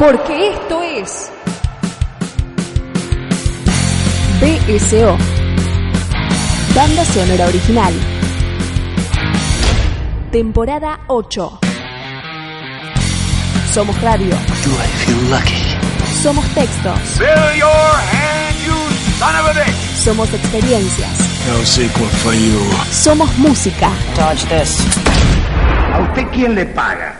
Porque esto es BSO, Banda Sonora Original, temporada 8. Somos radio, Do I feel lucky? somos textos, Fill your hand, you son of a bitch! somos experiencias, No sequel for you. somos música. Dodge this. ¿A usted quién le paga?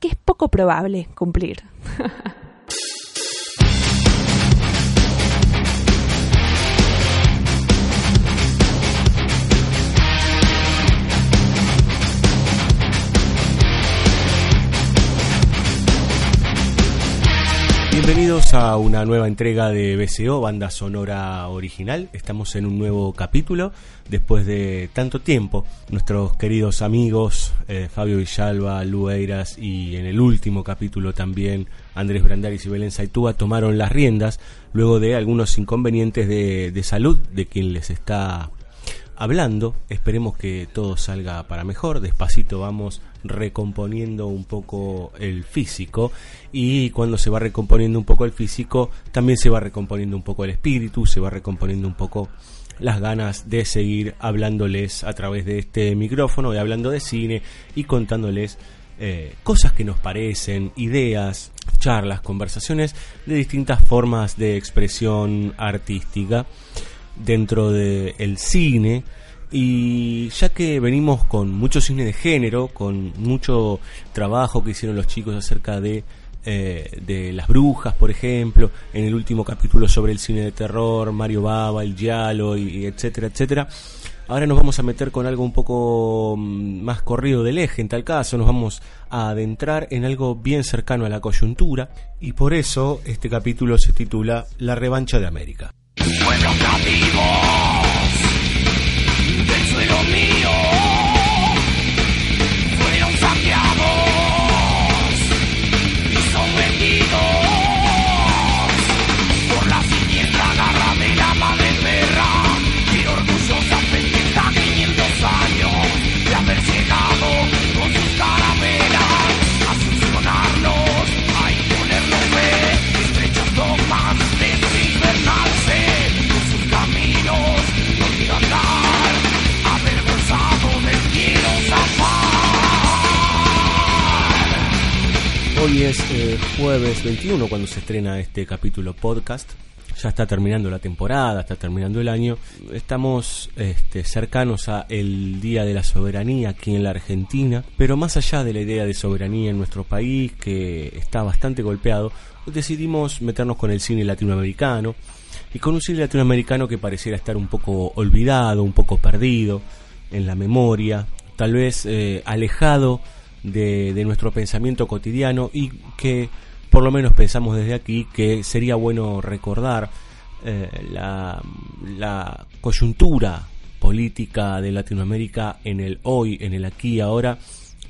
que es poco probable cumplir. Bienvenidos a una nueva entrega de BCO, banda sonora original. Estamos en un nuevo capítulo después de tanto tiempo. Nuestros queridos amigos eh, Fabio Villalba, Lu Eiras y en el último capítulo también Andrés Brandaris y Belén Saitúa tomaron las riendas luego de algunos inconvenientes de, de salud de quien les está hablando. Esperemos que todo salga para mejor. Despacito vamos recomponiendo un poco el físico y cuando se va recomponiendo un poco el físico también se va recomponiendo un poco el espíritu, se va recomponiendo un poco las ganas de seguir hablándoles a través de este micrófono y hablando de cine y contándoles eh, cosas que nos parecen, ideas, charlas, conversaciones de distintas formas de expresión artística dentro del cine y ya que venimos con mucho cine de género, con mucho trabajo que hicieron los chicos acerca de, eh, de las brujas, por ejemplo, en el último capítulo sobre el cine de terror, Mario Baba, el Giallo, y, y etcétera, etcétera. Ahora nos vamos a meter con algo un poco mm, más corrido del eje, en tal caso nos vamos a adentrar en algo bien cercano a la coyuntura y por eso este capítulo se titula La revancha de América. Pueblos cativos del suelo mío Es eh, jueves 21 cuando se estrena este capítulo podcast. Ya está terminando la temporada, está terminando el año. Estamos este, cercanos a el Día de la Soberanía aquí en la Argentina, pero más allá de la idea de soberanía en nuestro país, que está bastante golpeado, decidimos meternos con el cine latinoamericano y con un cine latinoamericano que pareciera estar un poco olvidado, un poco perdido en la memoria, tal vez eh, alejado de, nuestro pensamiento cotidiano y que por lo menos pensamos desde aquí que sería bueno recordar eh, la, la coyuntura política de Latinoamérica en el hoy, en el aquí ahora,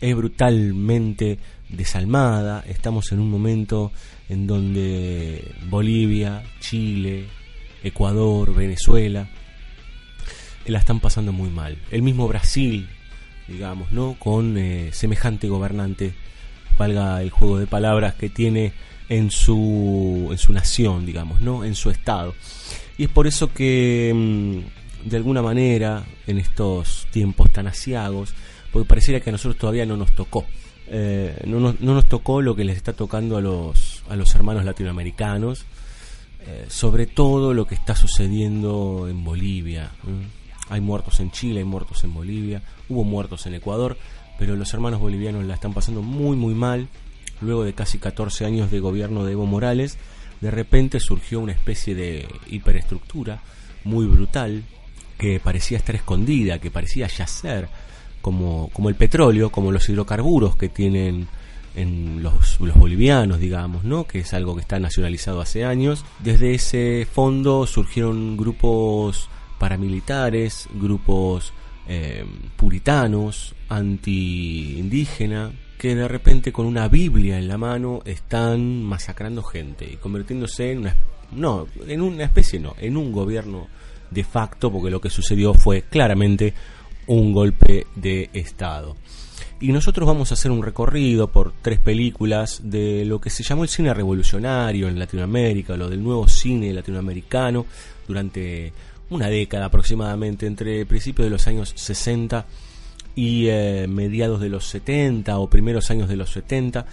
es brutalmente desalmada. Estamos en un momento en donde Bolivia, Chile, Ecuador, Venezuela, la están pasando muy mal. El mismo Brasil, digamos, ¿no? Con eh, semejante gobernante, valga el juego de palabras que tiene en su, en su nación, digamos, ¿no? En su estado. Y es por eso que, mm, de alguna manera, en estos tiempos tan asiagos, porque pareciera que a nosotros todavía no nos tocó. Eh, no, nos, no, nos, tocó lo que les está tocando a los, a los hermanos latinoamericanos, eh, sobre todo lo que está sucediendo en Bolivia. Hay muertos en Chile, hay muertos en Bolivia, hubo muertos en Ecuador, pero los hermanos bolivianos la están pasando muy muy mal. Luego de casi 14 años de gobierno de Evo Morales, de repente surgió una especie de hiperestructura muy brutal que parecía estar escondida, que parecía yacer, como, como el petróleo, como los hidrocarburos que tienen en los, los, bolivianos, digamos, ¿no? que es algo que está nacionalizado hace años. Desde ese fondo surgieron grupos paramilitares, grupos eh, puritanos, anti-indígena, que de repente con una Biblia en la mano están masacrando gente y convirtiéndose en una, no, en una especie, no, en un gobierno de facto, porque lo que sucedió fue claramente un golpe de Estado. Y nosotros vamos a hacer un recorrido por tres películas de lo que se llamó el cine revolucionario en Latinoamérica, lo del nuevo cine latinoamericano durante una década aproximadamente, entre principios de los años 60 y eh, mediados de los 70 o primeros años de los 70,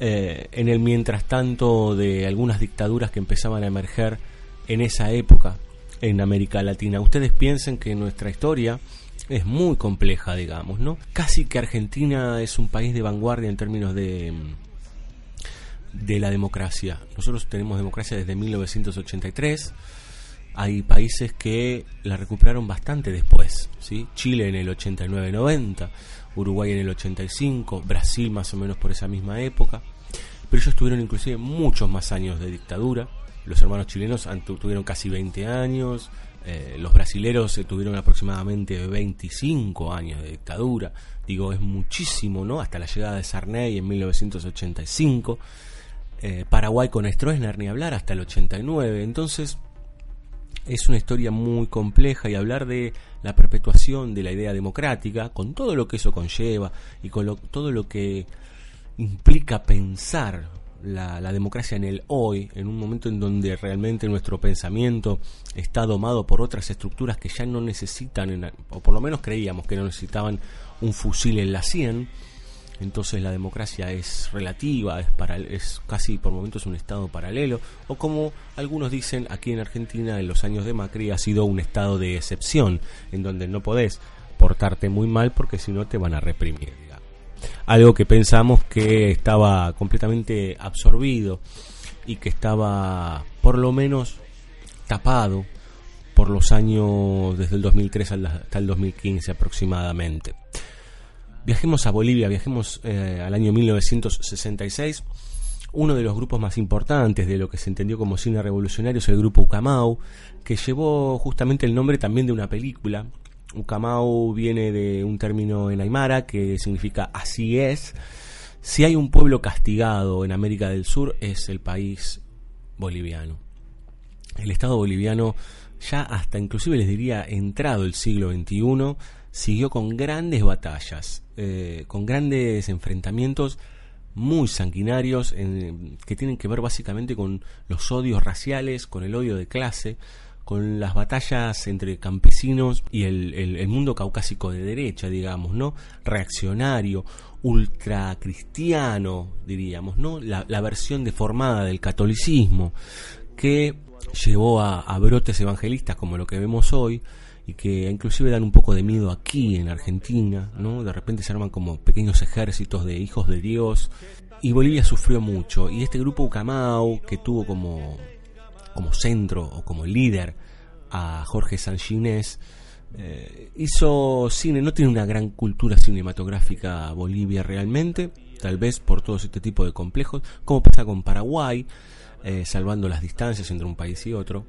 eh, en el mientras tanto de algunas dictaduras que empezaban a emerger en esa época en América Latina. Ustedes piensen que nuestra historia es muy compleja, digamos, ¿no? Casi que Argentina es un país de vanguardia en términos de de la democracia. Nosotros tenemos democracia desde 1983 hay países que la recuperaron bastante después, ¿sí? Chile en el 89-90, Uruguay en el 85, Brasil más o menos por esa misma época, pero ellos tuvieron inclusive muchos más años de dictadura, los hermanos chilenos tuvieron casi 20 años, eh, los brasileros eh, tuvieron aproximadamente 25 años de dictadura, digo, es muchísimo, ¿no? Hasta la llegada de Sarney en 1985, eh, Paraguay con Stroessner ni hablar hasta el 89, entonces es una historia muy compleja y hablar de la perpetuación de la idea democrática, con todo lo que eso conlleva y con todo lo que implica pensar la, democracia en el hoy, en un momento en donde realmente nuestro pensamiento está domado por otras estructuras que ya no necesitan, o por lo menos creíamos que no necesitaban un fusil en la 100, entonces la democracia es relativa, es, para, es casi por momentos un estado paralelo, o como algunos dicen, aquí en Argentina en los años de Macri ha sido un estado de excepción, en donde no podés portarte muy mal porque si no te van a reprimir. Algo que pensamos que estaba completamente absorbido y que estaba por lo menos tapado por los años desde el 2003 hasta el 2015 aproximadamente. Viajemos a Bolivia, viajemos eh, al año 1966. Uno de los grupos más importantes de lo que se entendió como cine revolucionario es el grupo Ucamau, que llevó justamente el nombre también de una película. Ucamau viene de un término en aymara que significa así es. Si hay un pueblo castigado en América del Sur es el país boliviano. El Estado boliviano ya hasta inclusive les diría entrado el siglo XXI siguió con grandes batallas, eh, con grandes enfrentamientos muy sanguinarios que tienen que ver básicamente con los odios raciales, con el odio de clase, con las batallas entre campesinos y el, mundo caucásico de derecha, digamos, ¿no? Reaccionario, ultracristiano, diríamos, ¿no? La, versión deformada del catolicismo que llevó a brotes evangelistas como lo que vemos hoy, y que inclusive dan un poco de miedo aquí en Argentina, ¿no? De repente se arman como pequeños ejércitos de hijos de Dios. Y Bolivia sufrió mucho. Y este grupo Ucamau que tuvo como como centro o como líder a Jorge Sanginés eh, hizo cine, no tiene una gran cultura cinematográfica Bolivia realmente, tal vez por todo este tipo de complejos, como pasa con Paraguay, eh, salvando las distancias entre un país y otro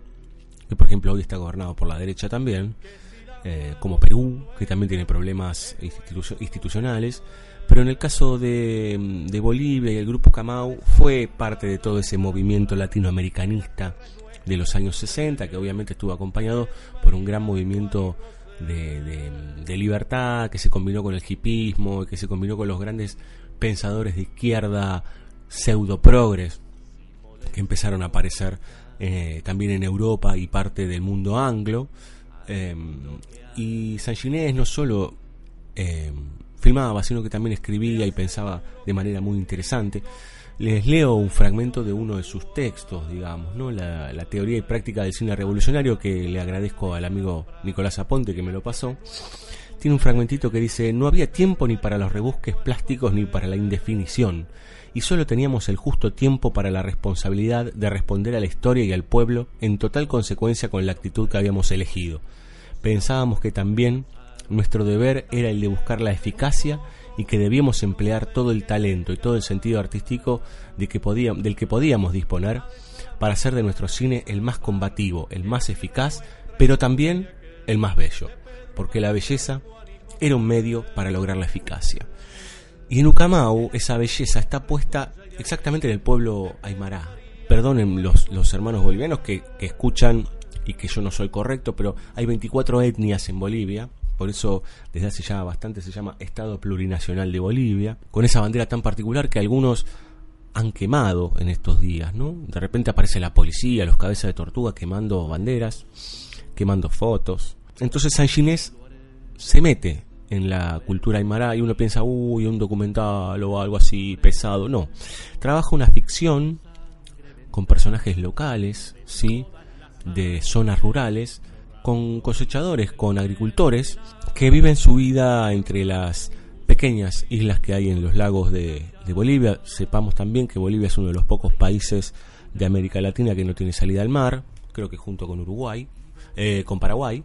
que por ejemplo hoy está gobernado por la derecha también, eh, como Perú, que también tiene problemas institucionales, pero en el caso de, de, Bolivia y el grupo Camau fue parte de todo ese movimiento latinoamericanista de los años 60, que obviamente estuvo acompañado por un gran movimiento de, de libertad, que se combinó con el hipismo, que se combinó con los grandes pensadores de izquierda pseudo progres que empezaron a aparecer eh, también en Europa y parte del mundo anglo. Eh, y San Ginés no solo eh, filmaba, sino que también escribía y pensaba de manera muy interesante. Les leo un fragmento de uno de sus textos, digamos, ¿no? la, la teoría y práctica del cine revolucionario, que le agradezco al amigo Nicolás Aponte que me lo pasó. Tiene un fragmentito que dice, no había tiempo ni para los rebusques plásticos ni para la indefinición, y solo teníamos el justo tiempo para la responsabilidad de responder a la historia y al pueblo en total consecuencia con la actitud que habíamos elegido. Pensábamos que también nuestro deber era el de buscar la eficacia y que debíamos emplear todo el talento y todo el sentido artístico de del que podíamos disponer para hacer de nuestro cine el más combativo, el más eficaz, pero también el más bello, porque la belleza era un medio para lograr la eficacia. Y en Ucamau esa belleza está puesta exactamente en el pueblo Aymara. Perdonen los, hermanos bolivianos que, que escuchan y que yo no soy correcto, pero hay 24 etnias en Bolivia, por eso desde hace ya bastante se llama Estado Plurinacional de Bolivia, con esa bandera tan particular que algunos han quemado en estos días, ¿no? De repente aparece la policía, los cabezas de tortuga quemando banderas, quemando fotos. Entonces San Ginés se mete en la cultura aymara y uno piensa, uy, un documental o algo así pesado. No, trabaja una ficción con personajes locales, ¿sí? De zonas rurales, con cosechadores, con agricultores que viven su vida entre las pequeñas islas que hay en los lagos de, de, Bolivia. Sepamos también que Bolivia es uno de los pocos países de América Latina que no tiene salida al mar, creo que junto con Uruguay, eh, con Paraguay.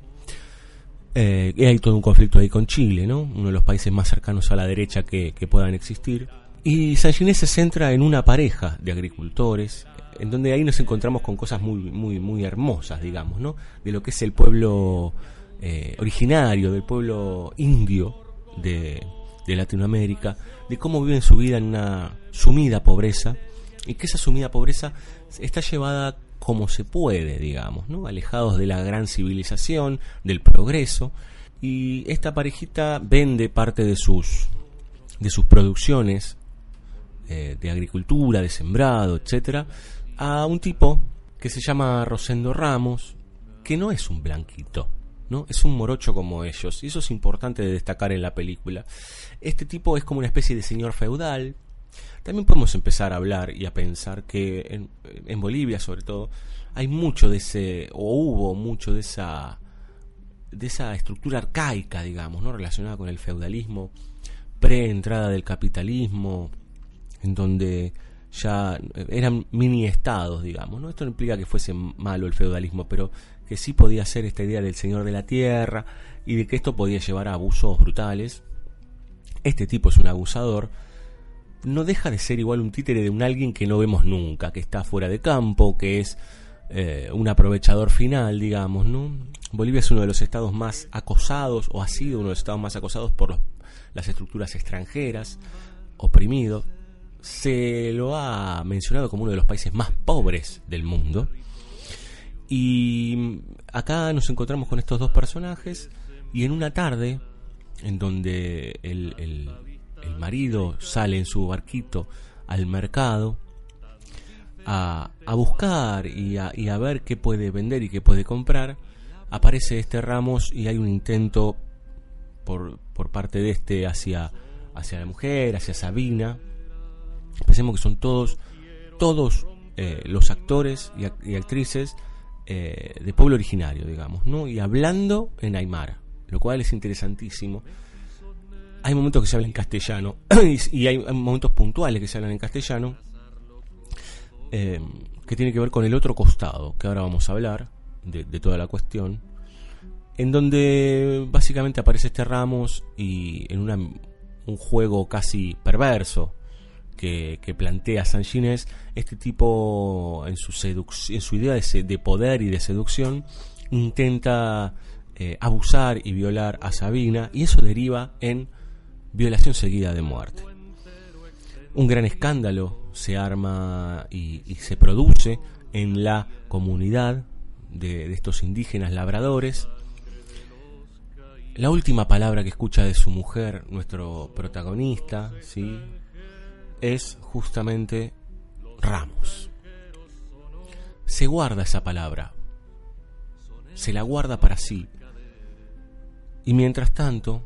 Eh, y hay todo un conflicto ahí con Chile, ¿no? Uno de los países más cercanos a la derecha que, que puedan existir. Y San Ginés se centra en una pareja de agricultores, en donde ahí nos encontramos con cosas muy, muy, muy hermosas, digamos, ¿no? De lo que es el pueblo eh, originario, del pueblo indio de, de Latinoamérica, de cómo viven su vida en una sumida pobreza, y que esa sumida pobreza está llevada como se puede, digamos, ¿no? alejados de la gran civilización, del progreso, y esta parejita vende parte de sus de sus producciones eh, de agricultura, de sembrado, etcétera, a un tipo que se llama Rosendo Ramos, que no es un blanquito, ¿no? Es un morocho como ellos, y eso es importante de destacar en la película. Este tipo es como una especie de señor feudal. También podemos empezar a hablar y a pensar que en, en Bolivia, sobre todo, hay mucho de ese, o hubo mucho de esa, de esa estructura arcaica, digamos, ¿no? Relacionada con el feudalismo, pre-entrada del capitalismo, en donde ya eran mini estados, digamos, ¿no? Esto no implica que fuese malo el feudalismo, pero que sí podía ser esta idea del señor de la tierra y de que esto podía llevar a abusos brutales. Este tipo es un abusador, no deja de ser igual un títere de un alguien que no vemos nunca, que está fuera de campo, que es eh, un aprovechador final, digamos, ¿no? Bolivia es uno de los estados más acosados, o ha sido uno de los estados más acosados por las estructuras extranjeras, oprimido. Se lo ha mencionado como uno de los países más pobres del mundo. Y acá nos encontramos con estos dos personajes y en una tarde en donde el, el marido sale en su barquito al mercado a, a buscar y a, y a, ver qué puede vender y qué puede comprar, aparece este Ramos y hay un intento por, por parte de este hacia, hacia la mujer, hacia Sabina. Pensemos que son todos, todos eh, los actores y, y actrices eh, de pueblo originario, digamos, ¿no? Y hablando en Aymara, lo cual es interesantísimo. Hay momentos que se hablan en castellano y hay momentos puntuales que se hablan en castellano eh, que tiene que ver con el otro costado, que ahora vamos a hablar de, de toda la cuestión, en donde básicamente aparece este Ramos y en un juego casi perverso que, que, plantea San Ginés, este tipo en su, en su idea de, de, poder y de seducción intenta eh, abusar y violar a Sabina y eso deriva en violación seguida de muerte. Un gran escándalo se arma y, se produce en la comunidad de, de, estos indígenas labradores. La última palabra que escucha de su mujer, nuestro protagonista, ¿sí? es justamente Ramos. Se guarda esa palabra, se la guarda para sí. Y mientras tanto,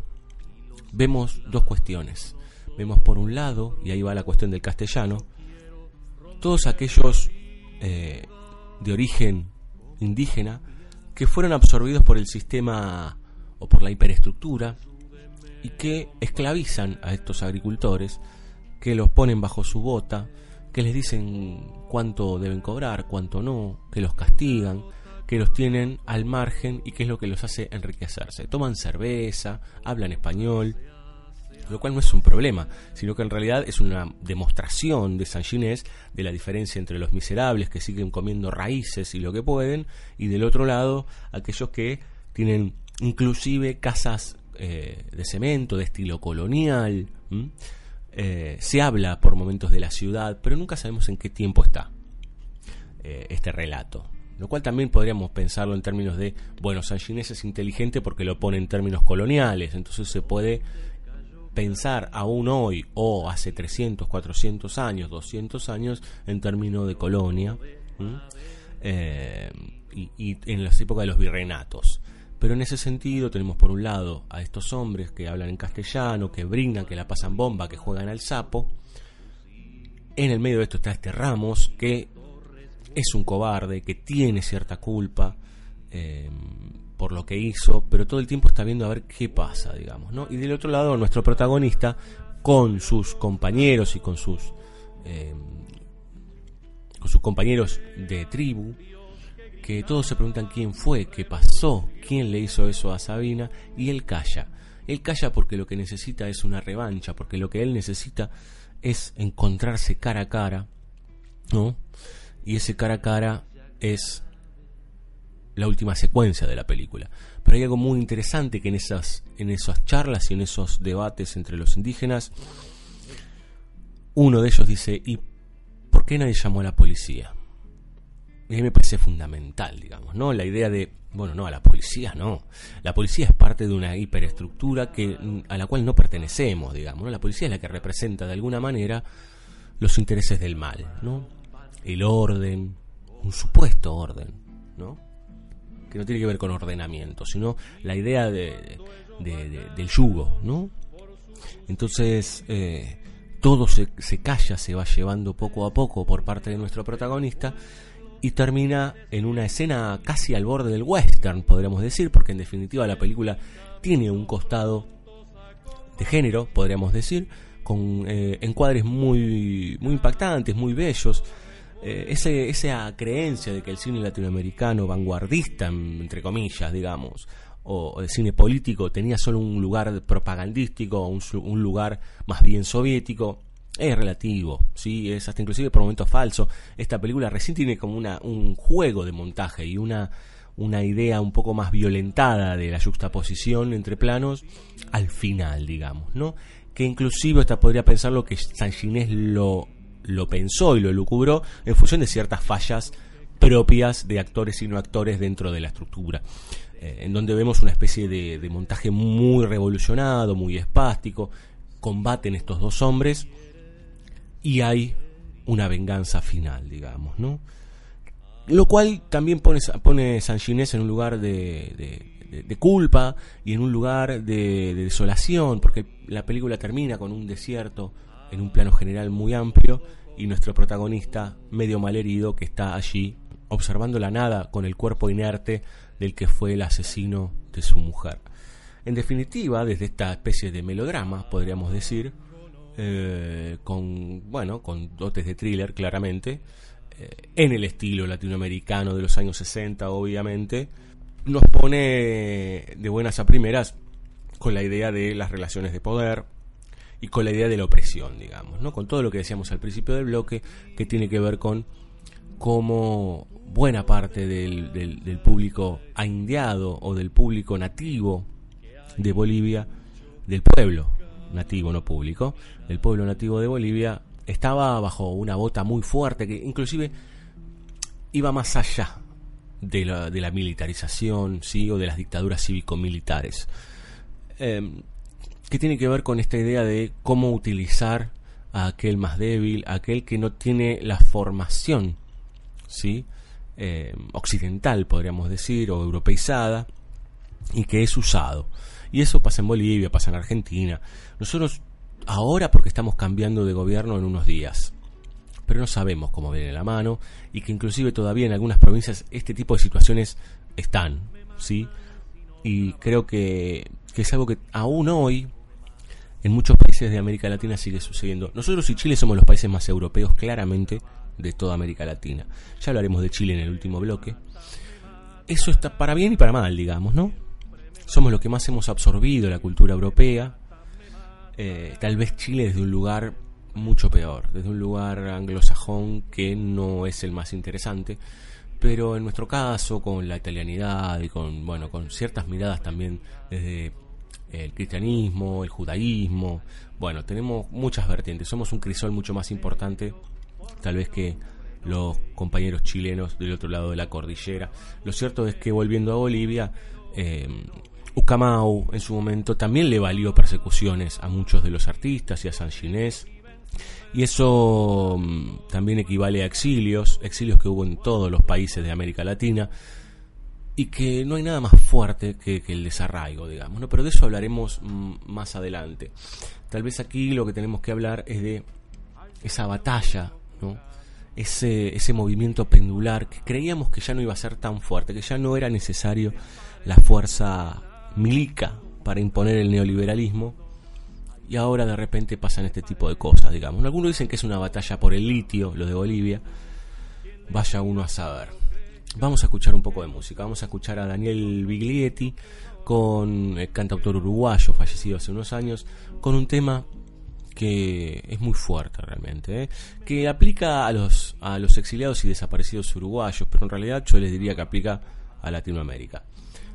vemos dos cuestiones. Vemos por un lado, y ahí va la cuestión del castellano, todos aquellos eh, de origen indígena que fueron absorbidos por el sistema o por la hiperestructura y que esclavizan a estos agricultores, que los ponen bajo su bota, que les dicen cuánto deben cobrar, cuánto no, que los castigan, que los tienen al margen y que es lo que los hace enriquecerse. Toman cerveza, hablan español, lo cual no es un problema, sino que en realidad es una demostración de San Ginés de la diferencia entre los miserables que siguen comiendo raíces y lo que pueden, y del otro lado aquellos que tienen inclusive casas eh, de cemento, de estilo colonial. Eh, se habla por momentos de la ciudad, pero nunca sabemos en qué tiempo está eh, este relato. Lo cual también podríamos pensarlo en términos de, bueno, San Ginés es inteligente porque lo pone en términos coloniales, entonces se puede pensar aún hoy o hace 300, 400 años, 200 años en términos de colonia y, y, en las épocas de los virreinatos. Pero en ese sentido tenemos por un lado a estos hombres que hablan en castellano, que brindan, que la pasan bomba, que juegan al sapo. En el medio de esto está este Ramos, que es un cobarde, que tiene cierta culpa eh, por lo que hizo, pero todo el tiempo está viendo a ver qué pasa, digamos. ¿no? Y del otro lado, nuestro protagonista, con sus compañeros y con sus, eh, con sus compañeros de tribu, que todos se preguntan quién fue, qué pasó, quién le hizo eso a Sabina, y él calla. Él calla porque lo que necesita es una revancha, porque lo que él necesita es encontrarse cara a cara, ¿no? Y ese cara a cara es la última secuencia de la película. Pero hay algo muy interesante que en esas, en esas charlas y en esos debates entre los indígenas, uno de ellos dice, ¿y por qué nadie llamó a la policía? a mí me parece fundamental, digamos, ¿no? La idea de, bueno, no, a la policía no. La policía es parte de una hiperestructura que, a la cual no pertenecemos, digamos, ¿no? La policía es la que representa de alguna manera los intereses del mal, ¿no? El orden, un supuesto orden, ¿no? Que no tiene que ver con ordenamiento, sino la idea de, del yugo, ¿no? Entonces, eh, todo se, se calla, se va llevando poco a poco por parte de nuestro protagonista y termina en una escena casi al borde del western, podríamos decir, porque en definitiva la película tiene un costado de género, podríamos decir, con eh, encuadres muy, muy impactantes, muy bellos. Eh, ese, esa creencia de que el cine latinoamericano vanguardista, entre comillas, digamos, o el cine político tenía solo un lugar propagandístico, un, un lugar más bien soviético, es relativo, ¿sí? es hasta inclusive por momentos falso. Esta película recién tiene como una, un juego de montaje y una, una idea un poco más violentada de la juxtaposición entre planos al final, digamos, ¿no? Que inclusive hasta podría pensarlo que San Ginés lo, lo pensó y lo lucubró en función de ciertas fallas propias de actores y no actores dentro de la estructura. Eh, en donde vemos una especie de, de montaje muy revolucionado, muy espástico, combaten estos dos hombres y hay una venganza final, digamos, ¿no? Lo cual también pone, pone San Ginés en un lugar de, de, culpa y en un lugar de, desolación, porque la película termina con un desierto en un plano general muy amplio y nuestro protagonista medio malherido que está allí observando la nada con el cuerpo inerte del que fue el asesino de su mujer. En definitiva, desde esta especie de melodrama, podríamos decir, eh, con, bueno, con dotes de thriller claramente, eh, en el estilo latinoamericano de los años 60 obviamente, nos pone de buenas a primeras con la idea de las relaciones de poder y con la idea de la opresión, digamos, ¿no? con todo lo que decíamos al principio del bloque, que tiene que ver con cómo buena parte del, del, del público indiado o del público nativo de Bolivia, del pueblo nativo, no público, del pueblo nativo de Bolivia, estaba bajo una bota muy fuerte que inclusive iba más allá de la, de la militarización, sí, o de las dictaduras cívico-militares. Em, que tiene que ver con esta idea de cómo utilizar a aquel más débil, aquel que no tiene la formación, sí, em, occidental podríamos decir, o europeizada, y que es usado Y eso pasa en Bolivia, pasa en Argentina. Nosotros ahora porque estamos cambiando de gobierno en unos días, pero no sabemos cómo viene la mano y que inclusive todavía en algunas provincias este tipo de situaciones están, ¿sí? Y creo que, que es algo que aún hoy en muchos países de América Latina sigue sucediendo. Nosotros y Chile somos los países más europeos claramente de toda América Latina. Ya hablaremos de Chile en el último bloque. Eso está para bien y para mal, digamos, ¿no? Somos los que más hemos absorbido la cultura europea. Eh, tal vez Chile desde un lugar mucho peor, desde un lugar anglosajón que no es el más interesante, pero en nuestro caso con la italianidad y con bueno, con ciertas miradas también desde el cristianismo, el judaísmo, bueno, tenemos muchas vertientes, somos un crisol mucho más importante tal vez que los compañeros chilenos del otro lado de la cordillera. Lo cierto es que volviendo a Bolivia, eh, Ucamau en su momento también le valió persecuciones a muchos de los artistas y a San Ginés. Y eso mm, también equivale a exilios, exilios que hubo en todos los países de América Latina y que no hay nada más fuerte que, el desarraigo, digamos, ¿no? Pero de eso hablaremos mm, más adelante. Tal vez aquí lo que tenemos que hablar es de esa batalla, ¿no? Ese, ese movimiento pendular que creíamos que ya no iba a ser tan fuerte, que ya no era necesario la fuerza milica para imponer el neoliberalismo y ahora de repente pasan este tipo de cosas, digamos. Algunos dicen que es una batalla por el litio, lo de Bolivia. Vaya uno a saber. Vamos a escuchar un poco de música. Vamos a escuchar a Daniel Biglietti con el cantautor uruguayo fallecido hace unos años con un tema que es muy fuerte realmente, ¿eh? que aplica a los, a los exiliados y desaparecidos uruguayos, pero en realidad yo les diría que aplica a Latinoamérica.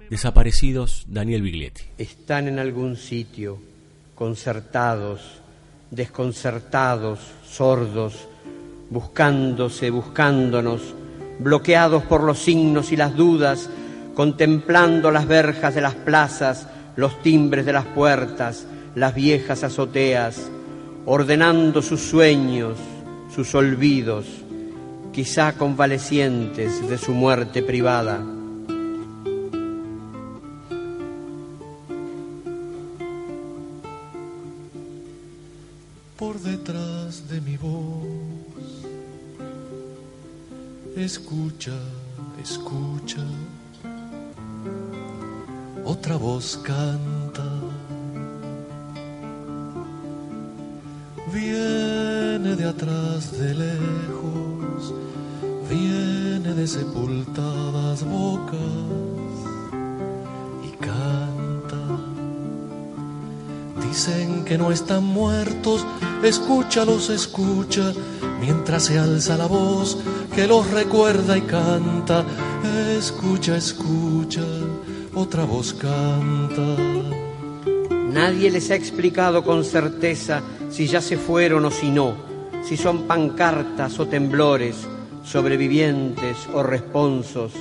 Desaparecidos, Daniel Biglietti. Están en algún sitio, concertados, desconcertados, sordos, buscándose, buscándonos, bloqueados por los signos y las dudas, contemplando las verjas de las plazas, los timbres de las puertas, las viejas azoteas, ordenando sus sueños, sus olvidos, quizá convalecientes de su muerte privada escúchalos, escucha, mientras se alza la voz que los recuerda y canta. Escucha, escucha, otra voz canta. Nadie les ha explicado con certeza si ya se fueron o si no, si son pancartas o temblores, sobrevivientes o responsos.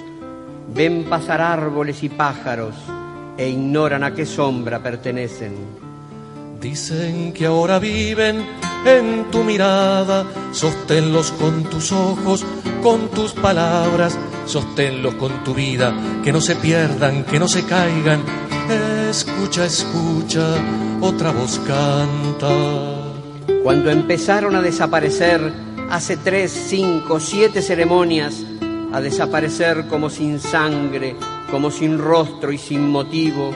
Ven pasar árboles y pájaros e ignoran a qué sombra pertenecen. Dicen que ahora viven en tu mirada, sosténlos con tus ojos, con tus palabras, sosténlos con tu vida, que no se pierdan, que no se caigan. Escucha, escucha, otra voz canta. Cuando empezaron a desaparecer hace tres, cinco, siete ceremonias, a desaparecer como sin sangre, como sin rostro y sin motivo,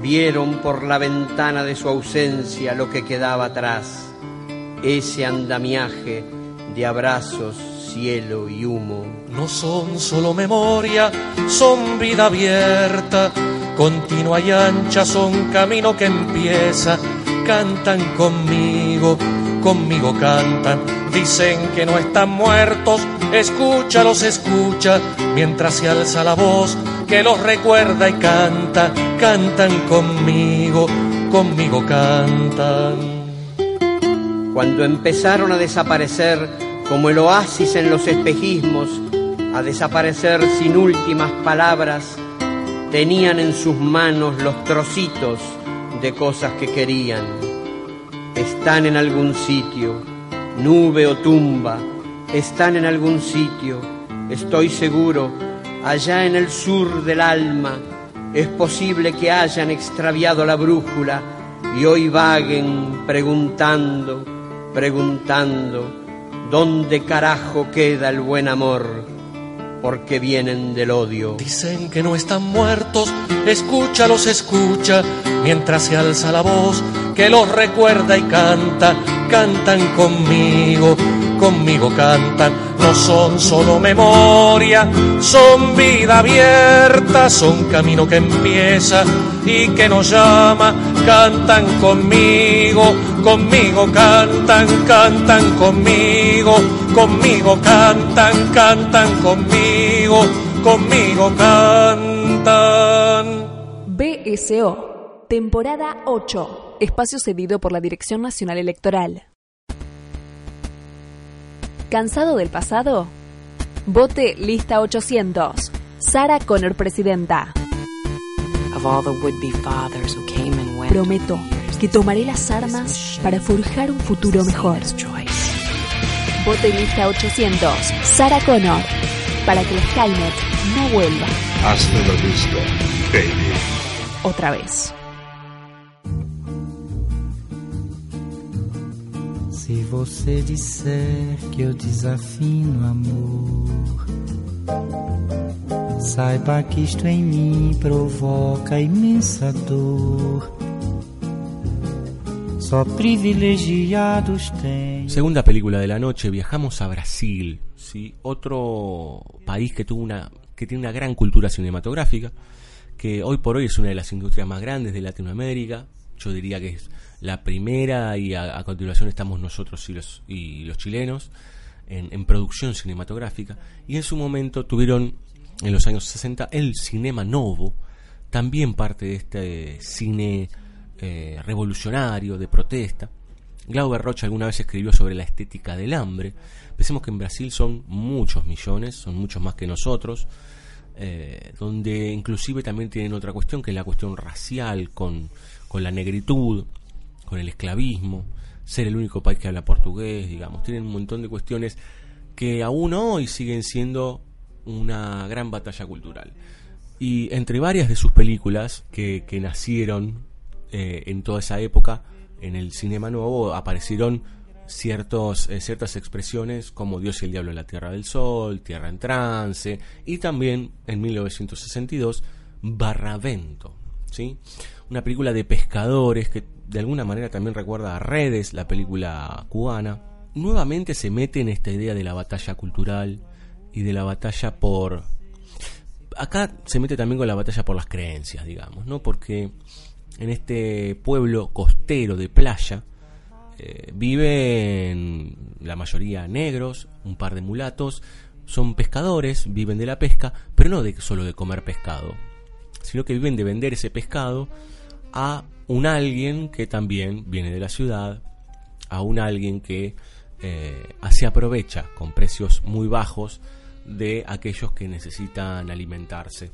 vieron por la ventana de su ausencia lo que quedaba atrás ese andamiaje de abrazos, cielo y humo. No son solo memoria, son vida abierta, continua y ancha, son camino que empieza. Cantan conmigo, conmigo cantan, dicen que no están muertos, escúchalos, escucha, mientras se alza la voz que los recuerda y canta, cantan conmigo, conmigo cantan cuando empezaron a desaparecer como el oasis en los espejismos, a desaparecer sin últimas palabras, tenían en sus manos los trocitos de cosas que querían. Están en algún sitio, nube o tumba, están en algún sitio, estoy seguro, allá en el sur del alma, Es posible que hayan extraviado la brújula y hoy vaguen preguntando, preguntando, ¿dónde carajo queda el buen amor? Porque vienen del odio. Dicen que no están muertos, escúchalos, escucha, mientras se alza la voz que los recuerda y canta, cantan conmigo, conmigo cantan, no son solo memoria, son vida abierta, son camino que empieza y que nos llama, cantan conmigo, conmigo cantan, cantan conmigo, conmigo cantan, cantan conmigo, conmigo cantan. BSO, temporada 8, espacio cedido por la Dirección Nacional Electoral. ¿Cansado del pasado? Vote lista 800. Sara Connor, presidenta. Prometo que tomaré las armas para forjar un futuro mejor. Vote lista 800. Sara Connor. Para que el Skynet no vuelva. Hasta la vista, baby. Otra vez. Se você disser que eu desafino amor, saiba que isto em mim provoca imensa dor. Só privilegiados têm. Segunda película de la noche, viajamos a Brasil, ¿sí? otro país que tuvo una que tiene una gran cultura cinematográfica, que hoy por hoy es una de las industrias más grandes de Latinoamérica. Yo diría que es la primera y a, continuación estamos nosotros y los, y los chilenos en, producción cinematográfica. Y en su momento tuvieron, en los años 60, el Cinema Novo, también parte de este cine eh, revolucionario, de protesta. Glauber Rocha alguna vez escribió sobre la estética del hambre. Pensemos que en Brasil son muchos millones, son muchos más que nosotros, eh, donde inclusive también tienen otra cuestión, que es la cuestión racial, con la negritud, con el esclavismo, ser el único país que habla portugués, digamos. Tienen un montón de cuestiones que aún hoy siguen siendo una gran batalla cultural. Y entre varias de sus películas que, que nacieron eh, en toda esa época, en el cinema nuevo aparecieron ciertos, eh, ciertas expresiones como Dios y el Diablo en la Tierra del Sol, Tierra en Trance, y también en 1962 Barravento, ¿sí? una película de pescadores que de alguna manera también recuerda a Redes, la película cubana. Nuevamente se mete en esta idea de la batalla cultural y de la batalla por... Acá se mete también con la batalla por las creencias, digamos, ¿no? Porque en este pueblo costero de playa eh, viven la mayoría negros, un par de mulatos, son pescadores, viven de la pesca, pero no de solo de comer pescado, sino que viven de vender ese pescado a un alguien que también viene de la ciudad, a un alguien que eh, se aprovecha con precios muy bajos de aquellos que necesitan alimentarse.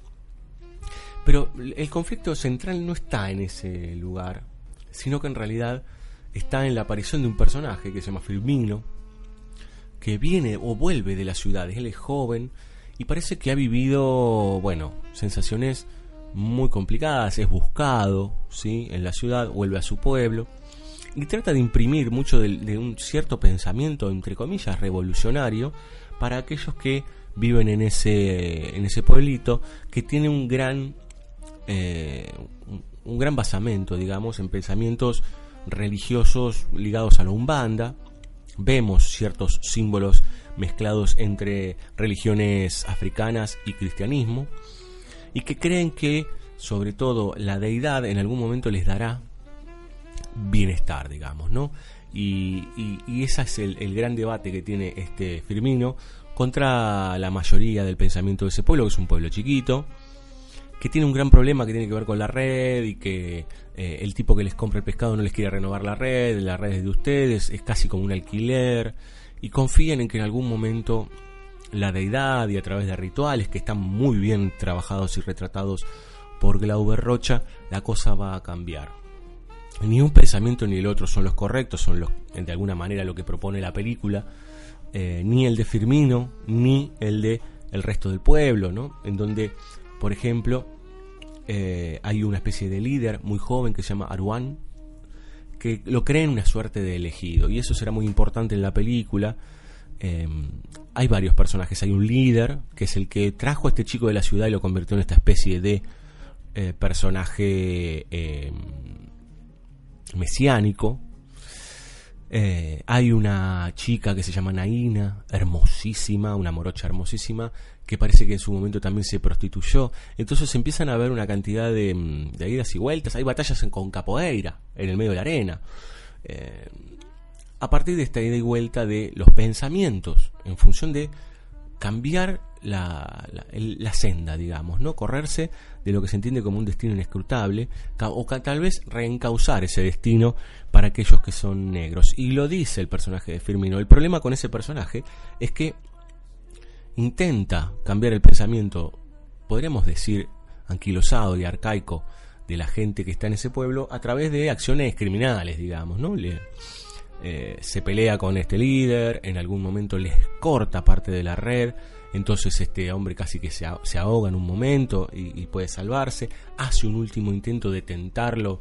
Pero el conflicto central no está en ese lugar, sino que en realidad está en la aparición de un personaje que se llama Firmino, que viene o vuelve de la ciudad. Él es joven y parece que ha vivido, bueno, sensaciones muy complicadas, es buscado ¿sí? en la ciudad, vuelve a su pueblo y trata de imprimir mucho de, un cierto pensamiento, entre comillas, revolucionario para aquellos que viven en ese, en ese pueblito que tiene un gran, eh, un gran basamento, digamos, en pensamientos religiosos ligados a la Umbanda. Vemos ciertos símbolos mezclados entre religiones africanas y cristianismo y que creen que sobre todo la deidad en algún momento les dará bienestar, digamos, ¿no? Y, ese es el, el, gran debate que tiene este Firmino contra la mayoría del pensamiento de ese pueblo, que es un pueblo chiquito, que tiene un gran problema que tiene que ver con la red y que eh, el tipo que les compra el pescado no les quiere renovar la red, la red es de ustedes, es casi como un alquiler, y confían en que en algún momento la deidad y a través de rituales que están muy bien trabajados y retratados por Glauber Rocha, la cosa va a cambiar. Ni un pensamiento ni el otro son los correctos, son los, de alguna manera lo que propone la película, eh, ni el de Firmino, ni el de el resto del pueblo, ¿no? En donde, por ejemplo, eh, hay una especie de líder muy joven que se llama Aruan, que lo creen una suerte de elegido, y eso será muy importante en la película. Eh, hay varios personajes, hay un líder, que es el que trajo a este chico de la ciudad y lo convirtió en esta especie de eh, personaje mesiánico, eh, hay una chica que se llama Naina, hermosísima, una morocha hermosísima, que parece que en su momento también se prostituyó. Entonces empiezan a haber una cantidad de, mm, idas y vueltas. Hay batallas con capoeira, en el medio de la arena. Eh, a partir de esta ida y vuelta de los pensamientos, en función de cambiar la, la, senda, digamos, ¿no? Correrse de lo que se entiende como un destino inescrutable, o tal vez reencauzar ese destino para aquellos que son negros. Y lo dice el personaje de Firmino. El problema con ese personaje es que intenta cambiar el pensamiento, podríamos decir, anquilosado y arcaico de la gente que está en ese pueblo a través de acciones criminales, digamos, ¿no? Le, eh, se pelea con este líder, en algún momento les corta parte de la red, entonces este hombre casi que se, ahoga en un momento y, puede salvarse, hace un último intento de tentarlo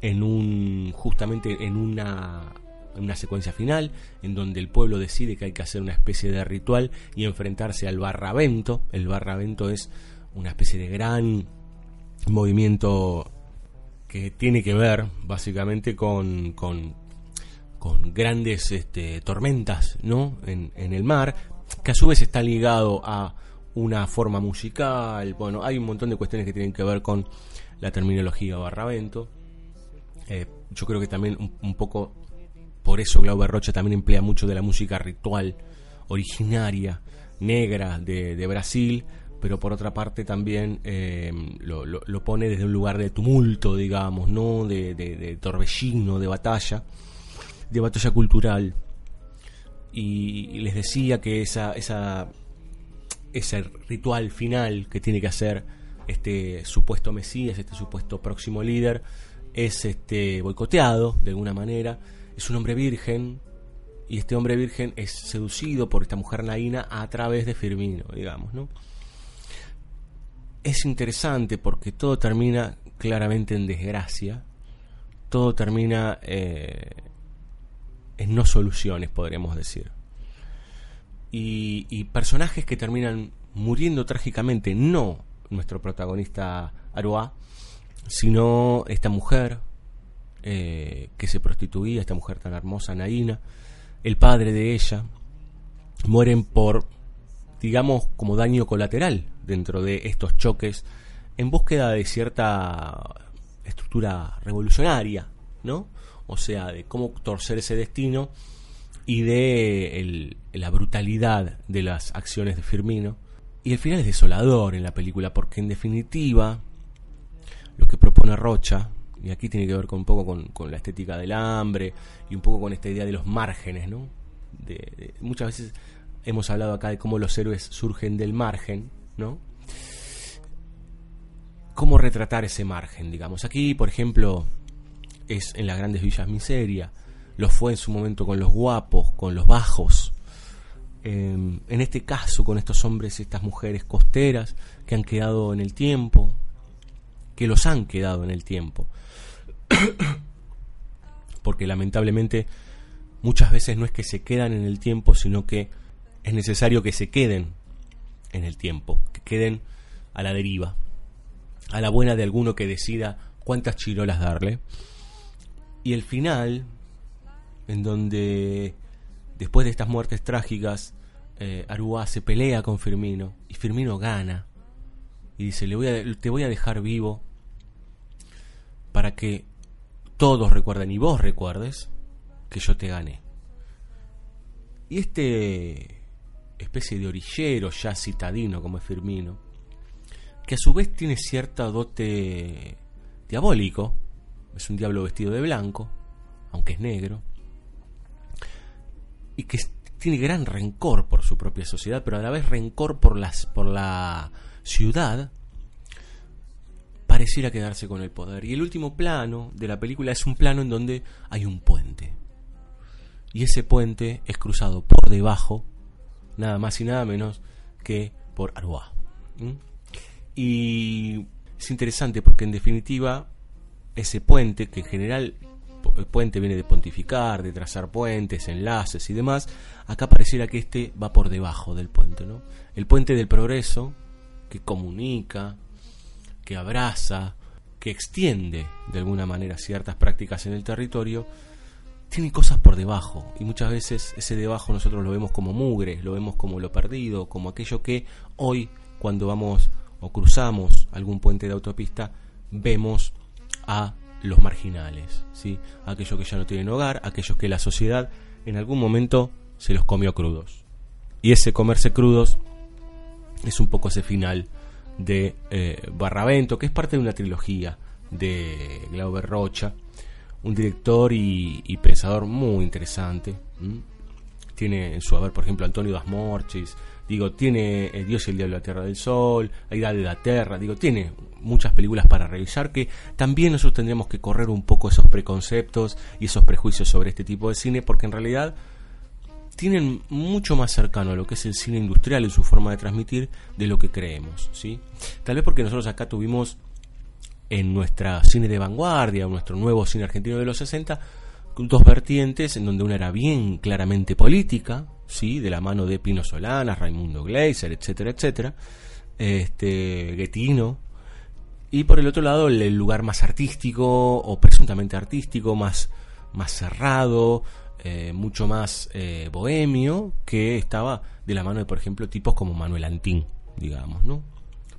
en un justamente en una una secuencia final en donde el pueblo decide que hay que hacer una especie de ritual y enfrentarse al barravento. El barravento es una especie de gran movimiento que tiene que ver básicamente con, con con grandes este, tormentas ¿no? En, el mar, que a su vez está ligado a una forma musical. Bueno, hay un montón de cuestiones que tienen que ver con la terminología barravento. Eh, yo creo que también un, poco por eso Glauber Rocha también emplea mucho de la música ritual originaria, negra de, Brasil, pero por otra parte también eh, lo, pone desde un lugar de tumulto, digamos, ¿no? de, de torbellino, de batalla de batalla cultural. Y les decía que esa, esa, ese ritual final que tiene que hacer este supuesto Mesías, este supuesto próximo líder, es este boicoteado de alguna manera. Es un hombre virgen y este hombre virgen es seducido por esta mujer naína a través de Firmino, digamos, ¿no? Es interesante porque todo termina claramente en desgracia, todo termina eh, en no soluciones, podríamos decir. Y, personajes que terminan muriendo trágicamente, no nuestro protagonista Aroa, sino esta mujer eh, que se prostituía, esta mujer tan hermosa, Naina, el padre de ella, mueren por, digamos, como daño colateral dentro de estos choques en búsqueda de cierta estructura revolucionaria, ¿no? O sea, de cómo torcer ese destino y de la brutalidad de las acciones de Firmino. Y el final es desolador en la película, porque en definitiva lo que propone Rocha, y aquí tiene que ver con un poco con, la estética del hambre y un poco con esta idea de los márgenes, ¿no? De, muchas veces hemos hablado acá de cómo los héroes surgen del margen, ¿no? ¿Cómo retratar ese margen, digamos? Aquí, por ejemplo, es en las grandes villas miseria, lo fue en su momento con los guapos, con los bajos, em, en este caso con estos hombres y estas mujeres costeras que han quedado en el tiempo, que los han quedado en el tiempo. Porque lamentablemente muchas veces no es que se quedan en el tiempo, sino que es necesario que se queden en el tiempo, que queden a la deriva, a la buena de alguno que decida cuántas chirolas darle y el final, en donde después de estas muertes trágicas, eh, Aruá se pelea con Firmino y Firmino gana y dice, Le voy a, te voy a dejar vivo para que todos recuerden y vos recuerdes que yo te gané. Y este especie de orillero ya citadino como es Firmino, que a su vez tiene cierta dote diabólico, es un diablo vestido de blanco, aunque es negro, y que tiene gran rencor por su propia sociedad, pero a la vez rencor por, las, por la ciudad, pareciera quedarse con el poder. Y el último plano de la película es un plano en donde hay un puente. Y ese puente es cruzado por debajo, nada más y nada menos que por Aruá. Y es interesante porque en definitiva ese puente, que en general el puente viene de pontificar, de trazar puentes, enlaces y demás, acá pareciera que este va por debajo del puente, ¿no? El puente del progreso, que comunica, que abraza, que extiende de alguna manera ciertas prácticas en el territorio, tiene cosas por debajo y muchas veces ese debajo nosotros lo vemos como mugre, lo vemos como lo perdido, como aquello que hoy cuando vamos o cruzamos algún puente de autopista vemos a los marginales, ¿sí? aquellos que ya no tienen hogar, aquellos que la sociedad en algún momento se los comió crudos. Y ese comerse crudos es un poco ese final de eh, Barravento, que es parte de una trilogía de Glauber Rocha, un director y, pensador muy interesante. Tiene en su haber, por ejemplo, Antonio Das Morchis, digo, tiene eh, Dios y el Diablo la Tierra del Sol, La de la Tierra, digo, tiene muchas películas para revisar que también nosotros tendríamos que correr un poco esos preconceptos y esos prejuicios sobre este tipo de cine, porque en realidad tienen mucho más cercano a lo que es el cine industrial en su forma de transmitir de lo que creemos, ¿sí? Tal vez porque nosotros acá tuvimos en nuestra cine de vanguardia, nuestro nuevo cine argentino de los 60, dos vertientes en donde una era bien claramente política, ¿sí? de la mano de Pino Solanas, Raimundo Gleiser, etcétera, etcétera, este, Guetino, y por el otro lado el lugar más artístico o presuntamente artístico, más, más cerrado, eh, mucho más eh, bohemio, que estaba de la mano de, por ejemplo, tipos como Manuel Antín, digamos, ¿no?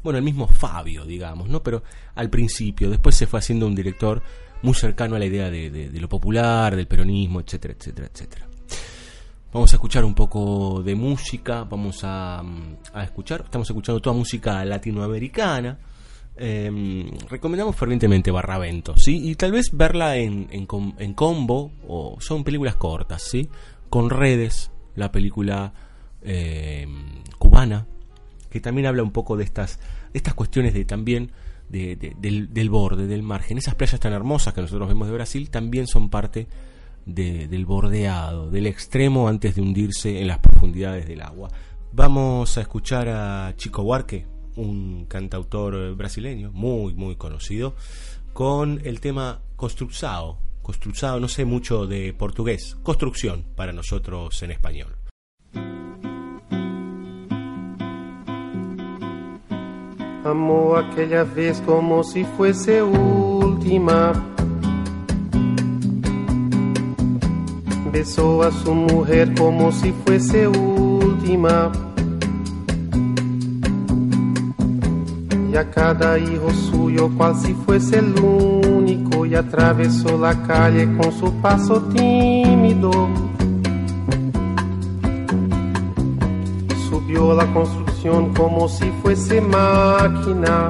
Bueno, el mismo Fabio, digamos, ¿no? Pero al principio, después se fue haciendo un director muy cercano a la idea de, lo popular, del peronismo, etcétera, etcétera, etcétera. Vamos a escuchar un poco de música, vamos a, a escuchar, estamos escuchando toda música latinoamericana. Em, recomendamos fervientemente Barravento, ¿sí? Y tal vez verla en, en, en, combo, o son películas cortas, ¿sí? Con Redes, la película em, cubana, que también habla un poco de estas, de estas cuestiones de también del, borde, del margen. Esas playas tan hermosas que nosotros vemos de Brasil también son parte del bordeado, del extremo antes de hundirse en las profundidades del agua. Vamos a escuchar a Chico Huarque, un cantautor brasileño muy, muy conocido, con el tema Construxao. Construxao, no sé mucho de portugués, construcción para nosotros en español. Amó aquella vez como si fuese última. Besó a su mujer como si fuese última. Y a cada hijo suyo cual si fuese el único. Y atravesó la calle con su paso tímido. Subió la construcción como si fuese máquina.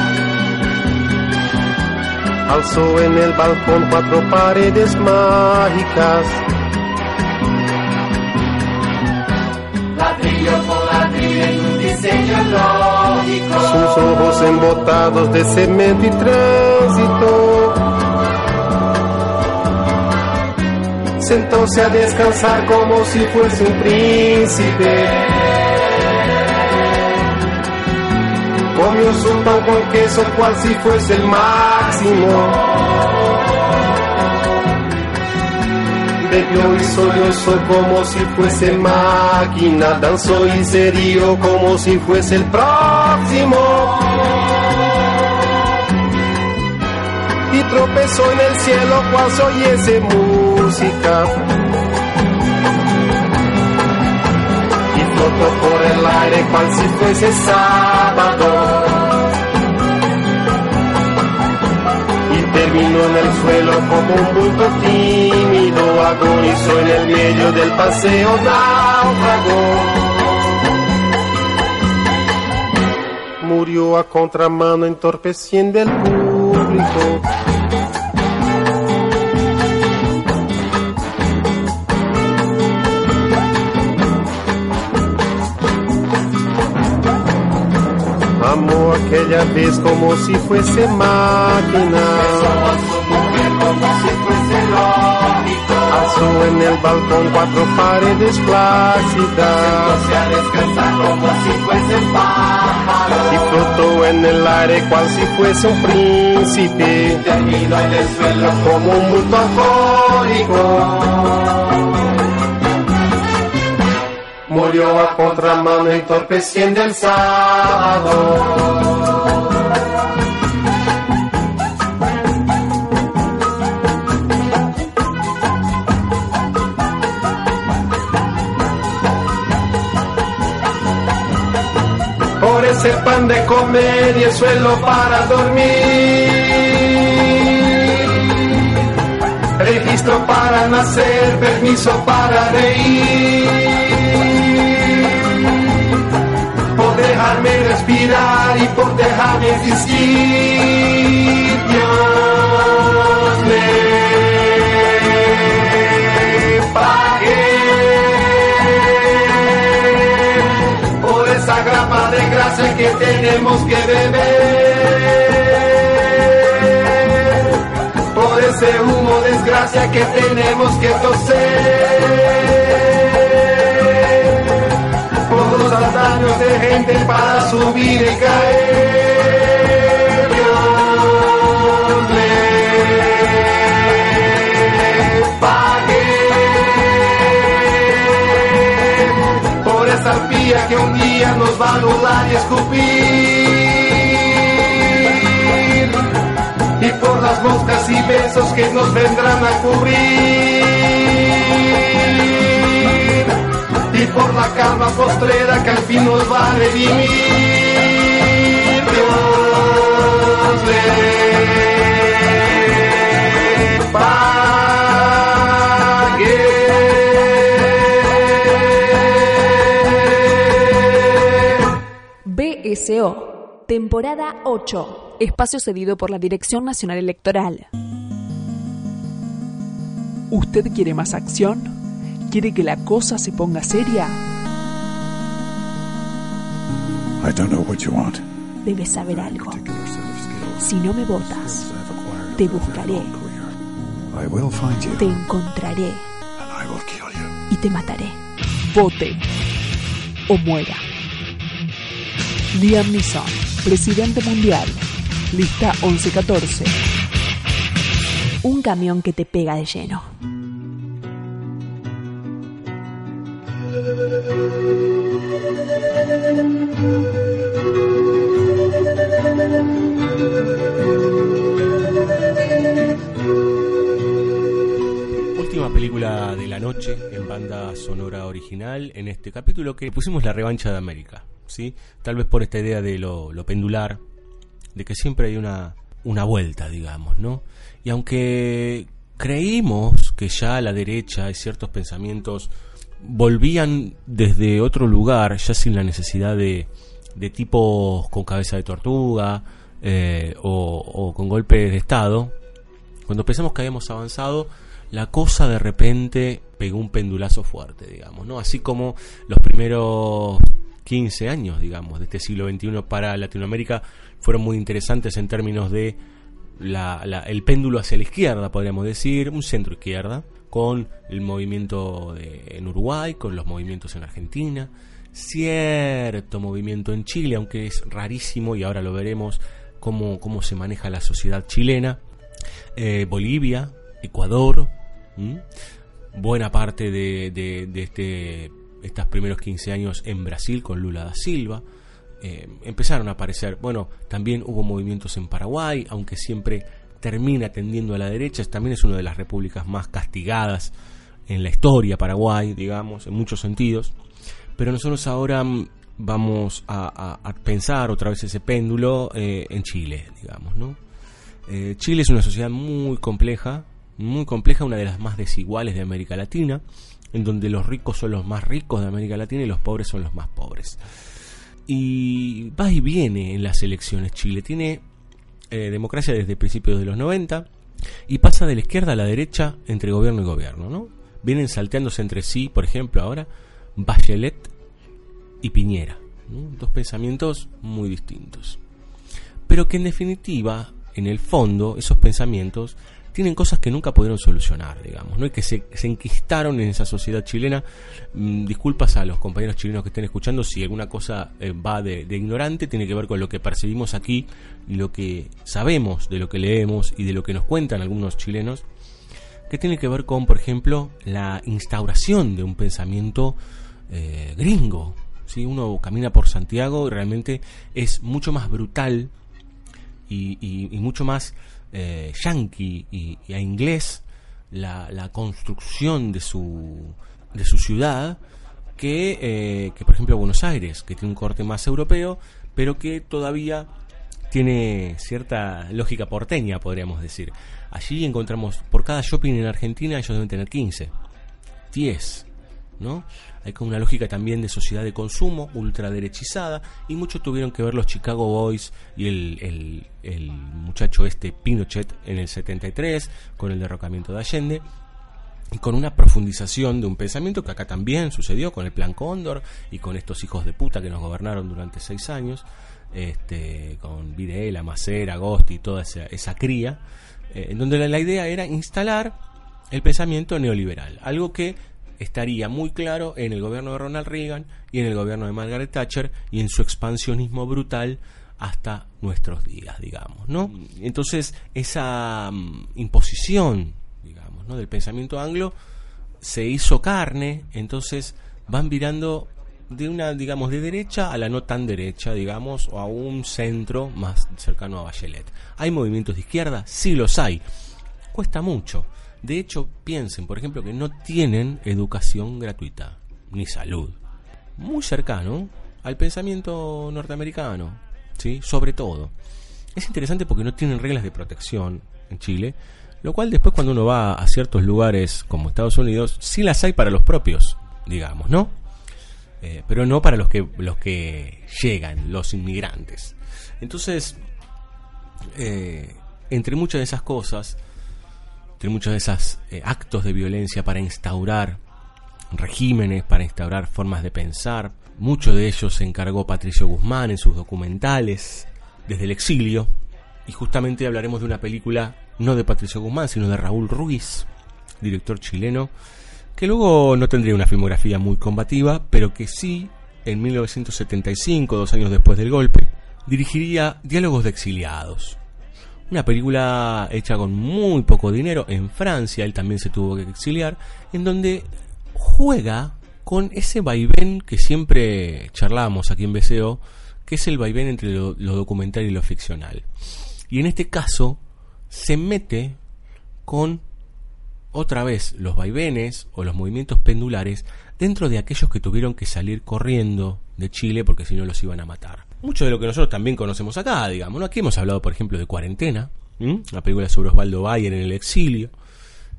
Alzó en el balcón cuatro paredes mágicas. Ladrillo por ladrillo en un diseño lógico. Sus ojos embotados de cemento y tránsito. Sentóse a descansar como si fuese un príncipe. Comió su pan con queso cual si fuese el máximo. Bebió y sollozó como si fuese máquina. Danzó y se rió como si fuese el próximo. Y tropezó en el cielo cual si oyese música. Por el aire cual si fuese sábado. Y terminó en el suelo como un bulto tímido. Agonizó en el medio del paseo náufrago. Murió a contramano entorpeciendo el público. Amó aquella vez como si fuese máquina. Con su mujer como si fuese lógico. Alzó en el balcón cuatro paredes plácidas. Se a descansar como si fuese pájaro. Y flotó en el aire cual si fuese un príncipe. Tendido en el suelo Como un bulto alcohólico. Murió a contramano entorpeciendo el sábado. Por ese pan de comer y el suelo para dormir. Registro para nacer, permiso para reír. Dejarme respirar y por dejarme existir. Dios me pague por esa grapa de gracia que tenemos que beber, por ese humo desgracia que tenemos que toser, los andaños de gente para subir y caer. Dios le pague por esa arpía que un día nos va a anular y escupir. Y por las moscas y besos que nos vendrán a cubrir. Y por la calma postrera que al fin nos va a redimir. Dios le pague. BSO, temporada 8, espacio cedido por la Dirección Nacional Electoral. ¿Usted quiere más acción? ¿Quiere que la cosa se ponga seria? I don't know what you want. Debes saber algo. Si no me votas, te buscaré, I will find you te encontraré and I will kill you. y te mataré. Vote o muera. Liam Neeson, presidente mundial. Lista 1114. Un camión que te pega de lleno. Última película de la noche en banda sonora original en este capítulo que pusimos la revancha de América. ¿sí? Tal vez por esta idea de lo, pendular, de que siempre hay una, una vuelta, digamos, ¿no? Y aunque creímos que ya la derecha y ciertos pensamientos volvían desde otro lugar, ya sin la necesidad de, de tipos con cabeza de tortuga eh, o, con golpes de Estado, cuando pensamos que habíamos avanzado, la cosa de repente pegó un pendulazo fuerte, digamos, ¿no? Así como los primeros 15 años, digamos, de este siglo XXI para Latinoamérica fueron muy interesantes en términos de la, la- el péndulo hacia la izquierda, podríamos decir, un centro izquierda, con el movimiento de- en Uruguay, con los movimientos en Argentina, cierto movimiento en Chile, aunque es rarísimo y ahora lo veremos cómo, cómo se maneja la sociedad chilena, eh, Bolivia, Ecuador, buena parte de, de, de este, estos primeros 15 años en Brasil con Lula da Silva. Eh, empezaron a aparecer, bueno, también hubo movimientos en Paraguay, aunque siempre termina tendiendo a la derecha, también es una de las repúblicas más castigadas en la historia Paraguay, digamos, en muchos sentidos. Pero nosotros ahora mm, vamos a, pensar otra vez ese péndulo eh, en Chile, digamos, ¿no? Eh, Chile es una sociedad muy compleja, muy compleja, una de las más desiguales de América Latina, en donde los ricos son los más ricos de América Latina y los pobres son los más pobres. Y va y viene en las elecciones Chile. Tiene eh, democracia desde principios de los 90 y pasa de la izquierda a la derecha entre gobierno y gobierno, ¿no? Vienen salteándose entre sí, por ejemplo, ahora Bachelet y Piñera, dos pensamientos muy distintos. Pero que en definitiva, en el fondo, esos pensamientos tienen cosas que nunca pudieron solucionar, digamos, ¿no? Y que se, enquistaron en esa sociedad chilena. Mm, disculpas a los compañeros chilenos que estén escuchando si alguna cosa eh, va de, ignorante, tiene que ver con lo que percibimos aquí lo que sabemos de lo que leemos y de lo que nos cuentan algunos chilenos, que tiene que ver con, por ejemplo, la instauración de un pensamiento eh, gringo. ¿sí? Uno camina por Santiago y realmente es mucho más brutal y mucho más eh, yankee y, y a inglés la, la construcción de su, de su ciudad que, eh, que, por ejemplo, Buenos Aires, que tiene un corte más europeo, pero que todavía tiene cierta lógica porteña, podríamos decir. Allí encontramos, por cada shopping en Argentina, ellos deben tener 15, 10, ¿no? Hay como una lógica también de sociedad de consumo, ultraderechizada, y mucho tuvieron que ver los Chicago Boys y el, el- muchacho este Pinochet en el 73, con el derrocamiento de Allende, y con una profundización de un pensamiento que acá también sucedió con el Plan Cóndor y con estos hijos de puta que nos gobernaron durante seis años, este, con Videla, Macera, Agosti y toda esa, esa cría, eh, en donde la idea era instalar el pensamiento neoliberal, algo que estaría muy claro en el gobierno de Ronald Reagan y en el gobierno de Margaret Thatcher y en su expansionismo brutal hasta nuestros días, digamos, ¿no? Entonces, esa mm, imposición, digamos, ¿no? del pensamiento anglo se hizo carne, entonces van virando de una, digamos, de derecha a la no tan derecha, digamos, o a un centro más cercano a Bachelet. ¿Hay movimientos de izquierda? Sí los hay. Cuesta mucho. De hecho, piensen, por ejemplo, que no tienen educación gratuita, ni salud. Muy cercano al pensamiento norteamericano, ¿sí? Sobre todo. Es interesante porque no tienen reglas de protección en Chile, lo cual después cuando uno va a ciertos lugares como Estados Unidos, sí las hay para los propios, digamos, ¿no? Eh, pero no para los que, los que llegan, los inmigrantes. Entonces, eh, entre muchas de esas cosas, entre muchos de esos eh, actos de violencia para instaurar regímenes, para instaurar formas de pensar, mucho de ellos se encargó Patricio Guzmán en sus documentales desde el exilio, y justamente hablaremos de una película no de Patricio Guzmán, sino de Raúl Ruiz, director chileno, que luego no tendría una filmografía muy combativa, pero que sí, en 1975, dos años después del golpe, dirigiría Diálogos de Exiliados. Una película hecha con muy poco dinero en Francia, él también se tuvo que exiliar, en donde juega con ese vaivén que siempre charlamos aquí en BCO, que es el vaivén entre lo, lo documental y lo ficcional. Y en este caso se mete con otra vez los vaivenes o los movimientos pendulares dentro de aquellos que tuvieron que salir corriendo de Chile porque si no los iban a matar. Mucho de lo que nosotros también conocemos acá, digamos, ¿no? Aquí hemos hablado, por ejemplo, de Cuarentena, la película sobre Osvaldo Bayer en el exilio,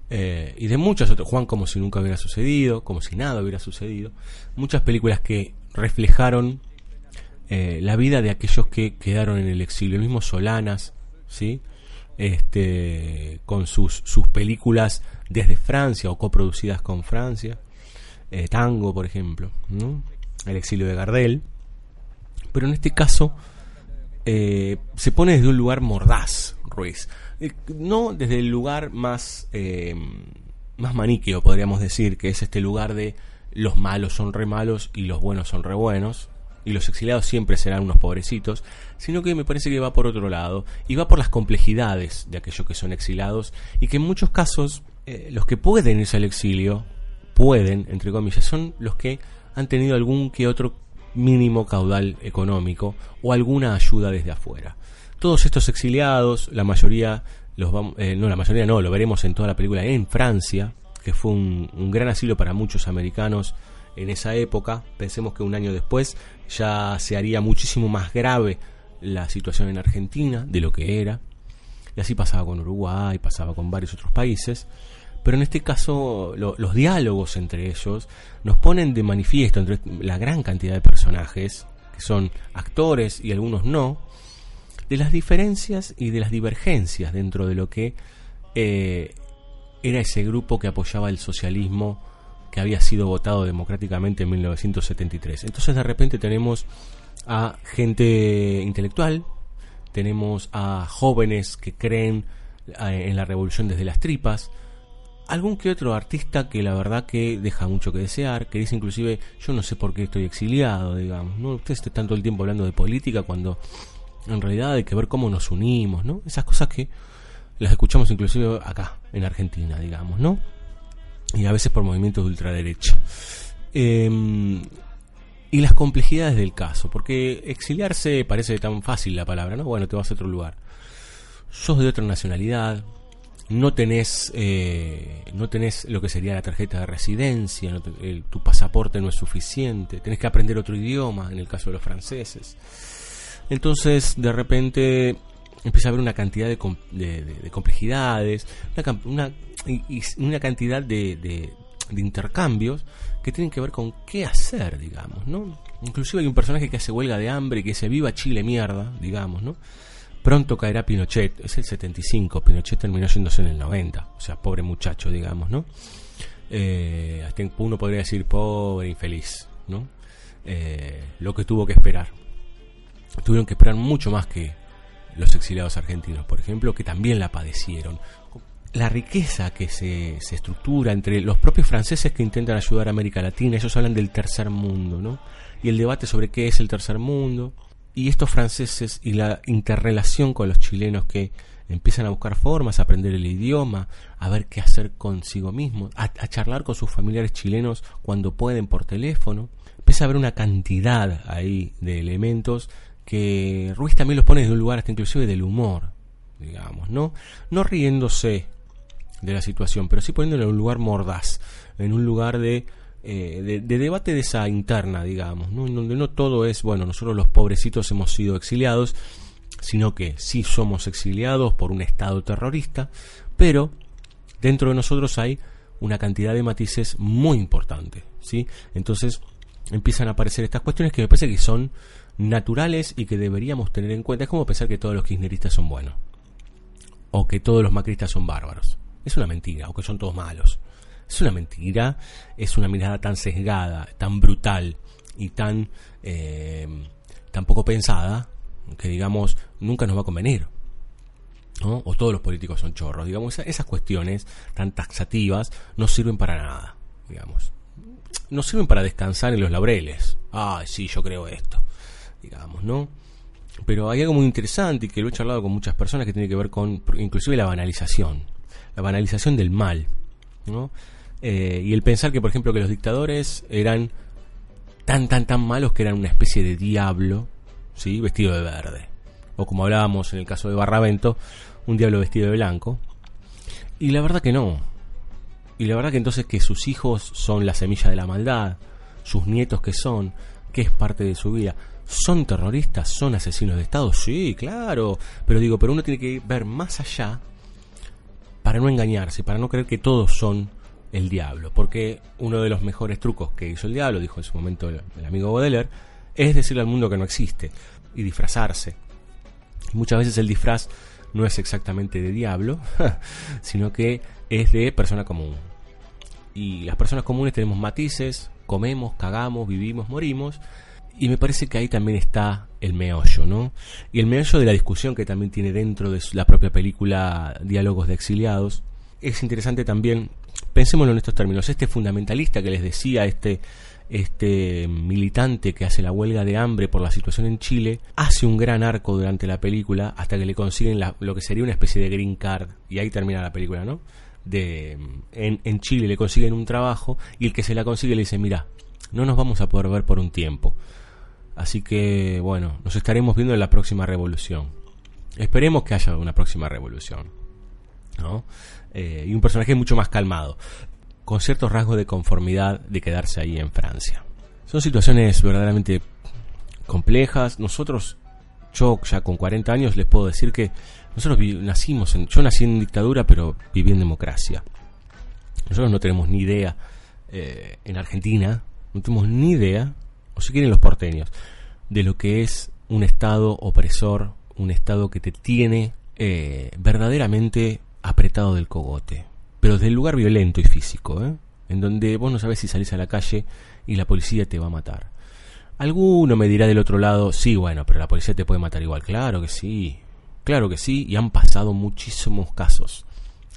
eh, y de muchas otras, Juan como si nunca hubiera sucedido, como si nada hubiera sucedido, muchas películas que reflejaron eh, la vida de aquellos que quedaron en el exilio, el mismo Solanas, ¿sí? Este, con sus, sus películas desde Francia o coproducidas con Francia, eh, Tango, por ejemplo, el exilio de Gardel, pero en este caso se pone desde un lugar mordaz, Ruiz. Eh, no desde el lugar más, eh, más maniqueo, podríamos decir, que es este lugar de los malos son re malos y los buenos son re buenos, y los exiliados siempre serán unos pobrecitos, sino que me parece que va por otro lado, y va por las complejidades de aquellos que son exilados, y que en muchos casos eh, los que pueden irse al exilio, pueden, entre comillas, son los que han tenido algún que otro mínimo caudal económico o alguna ayuda desde afuera todos estos exiliados, la mayoría, los eh, no, la mayoría no, lo veremos en toda la película en Francia, que fue un, gran asilo para muchos americanos en esa época. Pensemos que un año después ya se haría muchísimo más grave la situación en Argentina de lo que era. Y así pasaba con Uruguay, pasaba con varios otros países. Pero en este caso los diálogos entre ellos nos ponen de manifiesto entre la gran cantidad de personajes, que son actores y algunos no, de las diferencias y de las divergencias dentro de lo que eh, era ese grupo que apoyaba el socialismo que había sido votado democráticamente en 1973. Entonces de repente tenemos a gente intelectual, tenemos a jóvenes que creen eh, en la revolución desde las tripas, algún que otro artista que la verdad que deja mucho que desear, que dice inclusive yo no sé por qué estoy exiliado, digamos, no usted esté tanto el tiempo hablando de política cuando en realidad hay que ver cómo nos unimos, ¿no? Esas cosas que las escuchamos inclusive acá, en Argentina, digamos, ¿no? Y a veces por movimientos de ultraderecha. Em, y las complejidades del caso, porque exiliarse parece tan fácil la palabra, ¿no? Bueno, te vas a otro lugar. Sos de otra nacionalidad, no tenés, eh, no tenés lo que sería la tarjeta de residencia, tu pasaporte no es suficiente, tenés que aprender otro idioma, en el caso de los franceses entonces, de repente empieza a haber una cantidad de, complejidades, una, una, cantidad de, intercambios que tienen que ver con qué hacer, digamos, ¿no? Inclusive hay un personaje que hace huelga de hambre y que se viva Chile mierda, digamos, ¿no? Pronto caerá Pinochet, es el 75, Pinochet terminó yéndose en el 90, o sea, pobre muchacho, digamos, ¿no? Eh, uno podría decir pobre, infeliz, ¿no? Eh, lo que tuvo que esperar tuvieron que esperar mucho más que los exiliados argentinos, por ejemplo, que también la padecieron. La riqueza que se, se estructura entre los propios franceses que intentan ayudar a América Latina, ellos hablan del tercer mundo, ¿no? Y el debate sobre qué es el tercer mundo, y estos franceses y la interrelación con los chilenos que empiezan a buscar formas, a aprender el idioma, a ver qué hacer consigo mismos, a, a, charlar con sus familiares chilenos cuando pueden por teléfono. Empieza a haber una cantidad ahí de elementos que Ruiz también los pone desde un lugar hasta inclusive del humor, digamos, ¿no? No riéndose de la situación, pero sí poniéndolo en un lugar mordaz, en un lugar de, eh, de, debate de esa interna, digamos, ¿no? Donde no todo es, bueno, nosotros los pobrecitos hemos sido exiliados, sino que sí somos exiliados por un Estado terrorista, pero dentro de nosotros hay una cantidad de matices muy importante, ¿sí? Entonces empiezan a aparecer estas cuestiones que me parece que son naturales y que deberíamos tener en cuenta. Es como pensar que todos los kirchneristas son buenos. O que todos los macristas son bárbaros. Es una mentira. O que son todos malos. Es una mentira. Es una mirada tan sesgada, tan brutal y tan, eh, tan poco pensada que, digamos, nunca nos va a convenir. O todos los políticos son chorros. Digamos, esas cuestiones tan taxativas no sirven para nada. Digamos. No sirven para descansar en los laureles. Ah, sí, yo creo esto digamos, ¿no? Pero hay algo muy interesante y que lo he charlado con muchas personas que tiene que ver con inclusive la banalización, la banalización del mal, ¿no? Eh, y el pensar que, por ejemplo, que los dictadores eran tan, tan, tan malos que eran una especie de diablo, ¿sí? Vestido de verde. O como hablábamos en el caso de Barravento, un diablo vestido de blanco. Y la verdad que no. Y la verdad que entonces que sus hijos son la semilla de la maldad, sus nietos que son, que es parte de su vida. ¿Son terroristas? ¿Son asesinos de Estado? Sí, claro. Pero digo, pero uno tiene que ver más allá para no engañarse, para no creer que todos son el diablo. Porque uno de los mejores trucos que hizo el diablo, dijo en su momento el, amigo Baudelaire, es decirle al mundo que no existe y disfrazarse. Muchas veces el disfraz no es exactamente de diablo, sino que es de persona común. Y las personas comunes tenemos matices, comemos, cagamos, vivimos, morimos. Y me parece que ahí también está el meollo, ¿no? Y el meollo de la discusión que también tiene dentro de la propia película Diálogos de Exiliados. Es interesante también, pensémoslo en estos términos, este fundamentalista que les decía, este, este militante que hace la huelga de hambre por la situación en Chile, hace un gran arco durante la película hasta que le consiguen lo que sería una especie de green card, y ahí termina la película, ¿no? De, en, en Chile le consiguen un trabajo y el que se la consigue le dice, mira, no nos vamos a poder ver por un tiempo. Así que, bueno, nos estaremos viendo en la próxima revolución. Esperemos que haya una próxima revolución. ¿no? Eh, y un personaje mucho más calmado, con ciertos rasgos de conformidad de quedarse ahí en Francia. Son situaciones verdaderamente complejas. Nosotros, yo ya con 40 años les puedo decir que nosotros nacimos en, yo nací en dictadura, pero viví en democracia. Nosotros no tenemos ni idea eh, en Argentina, no tenemos ni idea o si quieren los porteños, de lo que es un Estado opresor, un Estado que te tiene eh, verdaderamente apretado del cogote, pero del lugar violento y físico, ¿eh? en donde vos no sabes si salís a la calle y la policía te va a matar. Alguno me dirá del otro lado, sí, bueno, pero la policía te puede matar igual. Claro que sí, claro que sí, y han pasado muchísimos casos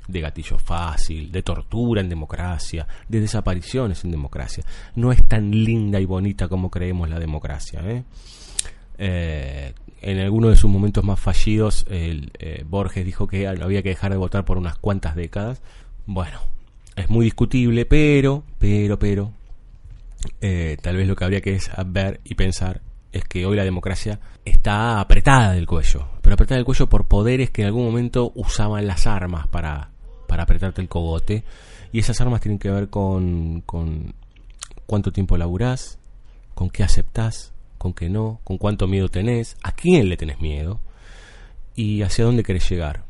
de gatillo fácil, de tortura en democracia, de desapariciones en democracia. No es tan linda y bonita como creemos la democracia. ¿eh? Eh, en alguno de sus momentos más fallidos, el, eh, Borges dijo que había que dejar de votar por unas cuantas décadas. Bueno, es muy discutible, pero, pero, pero, tal vez lo que habría que ver y pensar es que hoy la democracia está apretada del cuello, pero apretada del cuello por poderes que en algún momento usaban las armas para para apretarte el cogote. Y esas armas tienen que ver con, con cuánto tiempo laburás, con qué aceptás, con qué no, con cuánto miedo tenés, a quién le tenés miedo y hacia dónde querés llegar.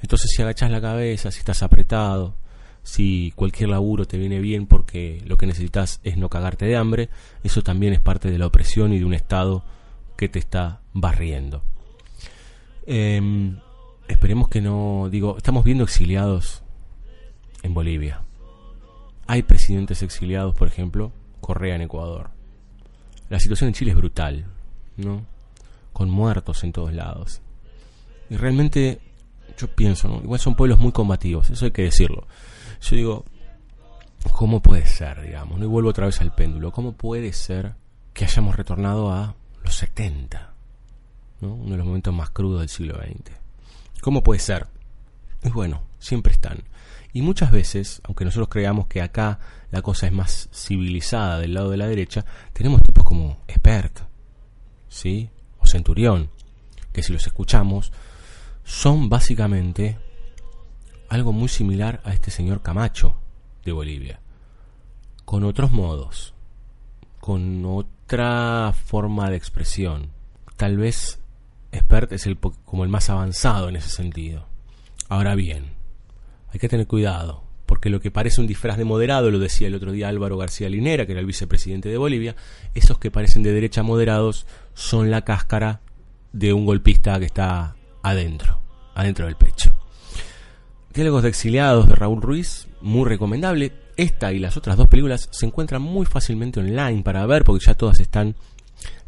Entonces si agachás la cabeza, si estás apretado, si cualquier laburo te viene bien porque lo que necesitas es no cagarte de hambre, eso también es parte de la opresión y de un Estado que te está barriendo. Em, Esperemos que no, digo, estamos viendo exiliados en Bolivia. Hay presidentes exiliados, por ejemplo, Correa en Ecuador. La situación en Chile es brutal, ¿no? Con muertos en todos lados. Y realmente, yo pienso, ¿no? Igual son pueblos muy combativos, eso hay que decirlo. Yo digo, ¿cómo puede ser, digamos? ¿no? Y vuelvo otra vez al péndulo. ¿Cómo puede ser que hayamos retornado a los 70? ¿no? Uno de los momentos más crudos del siglo XX. ¿Cómo puede ser? Y bueno, siempre están. Y muchas veces, aunque nosotros creamos que acá la cosa es más civilizada del lado de la derecha, tenemos tipos como Expert, ¿sí? O Centurión, que si los escuchamos, son básicamente algo muy similar a este señor Camacho de Bolivia, con otros modos, con otra forma de expresión. Tal vez expert es el, como el más avanzado en ese sentido. Ahora bien, hay que tener cuidado, porque lo que parece un disfraz de moderado, lo decía el otro día Álvaro García Linera, que era el vicepresidente de Bolivia, esos que parecen de derecha moderados son la cáscara de un golpista que está adentro, adentro del pecho. Diálogos de exiliados de Raúl Ruiz, muy recomendable. Esta y las otras dos películas se encuentran muy fácilmente online para ver, porque ya todas están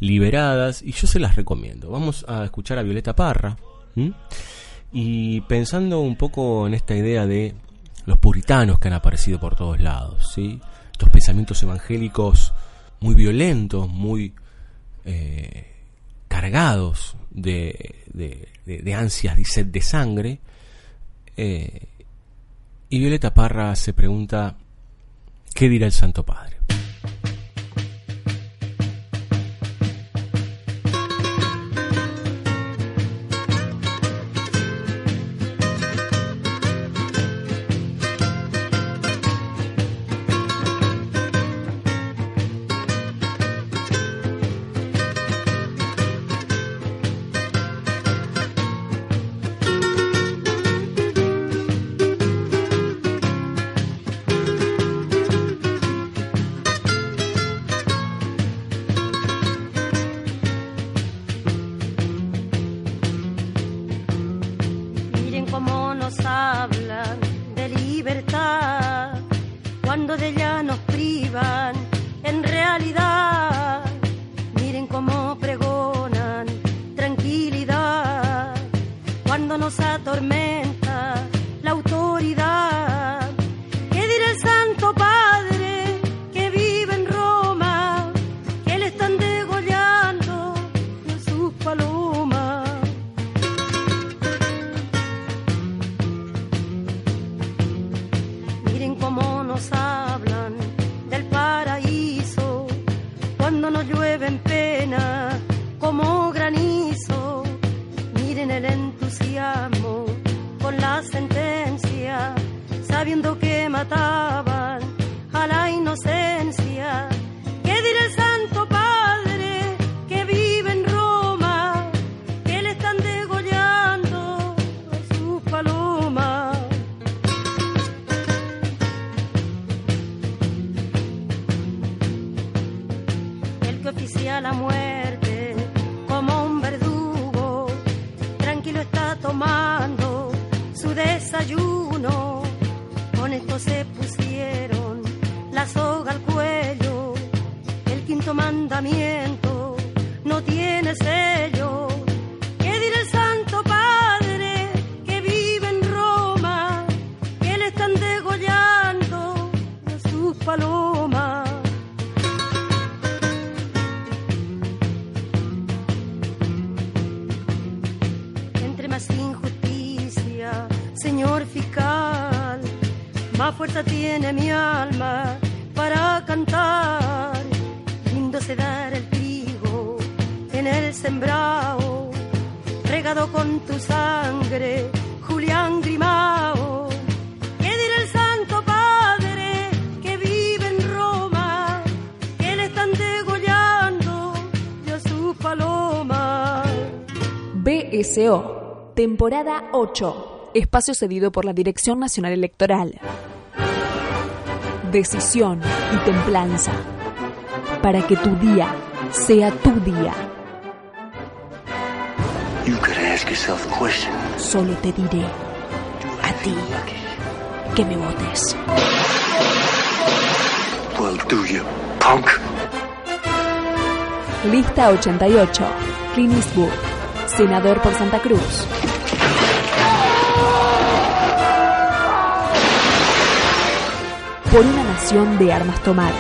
liberadas y yo se las recomiendo. Vamos a escuchar a Violeta Parra y pensando un poco en esta idea de los puritanos que han aparecido por todos lados, ¿sí? estos pensamientos evangélicos muy violentos, muy eh, cargados de, de, ansias y sed de sangre. Eh, y Violeta Parra se pregunta, ¿qué dirá el Santo Padre? Como un verdugo, tranquilo está tomando su desayuno. Con esto se pusieron la soga al cuello, el quinto mandamiento no tiene sello. Más fuerza tiene mi alma para cantar. Lindo se dar el trigo en el sembrado, regado con tu sangre, Julián Grimao. ¿Qué dirá el Santo Padre que vive en Roma, que le están degollando ya su paloma? BSO, temporada 8, espacio cedido por la Dirección Nacional Electoral. Decisión y templanza, para que tu día sea tu día. Solo te diré a ti que me votes. Well, do you, punk? Lista 88, Clint Eastwood, senador por Santa Cruz. Por una nación de armas tomar.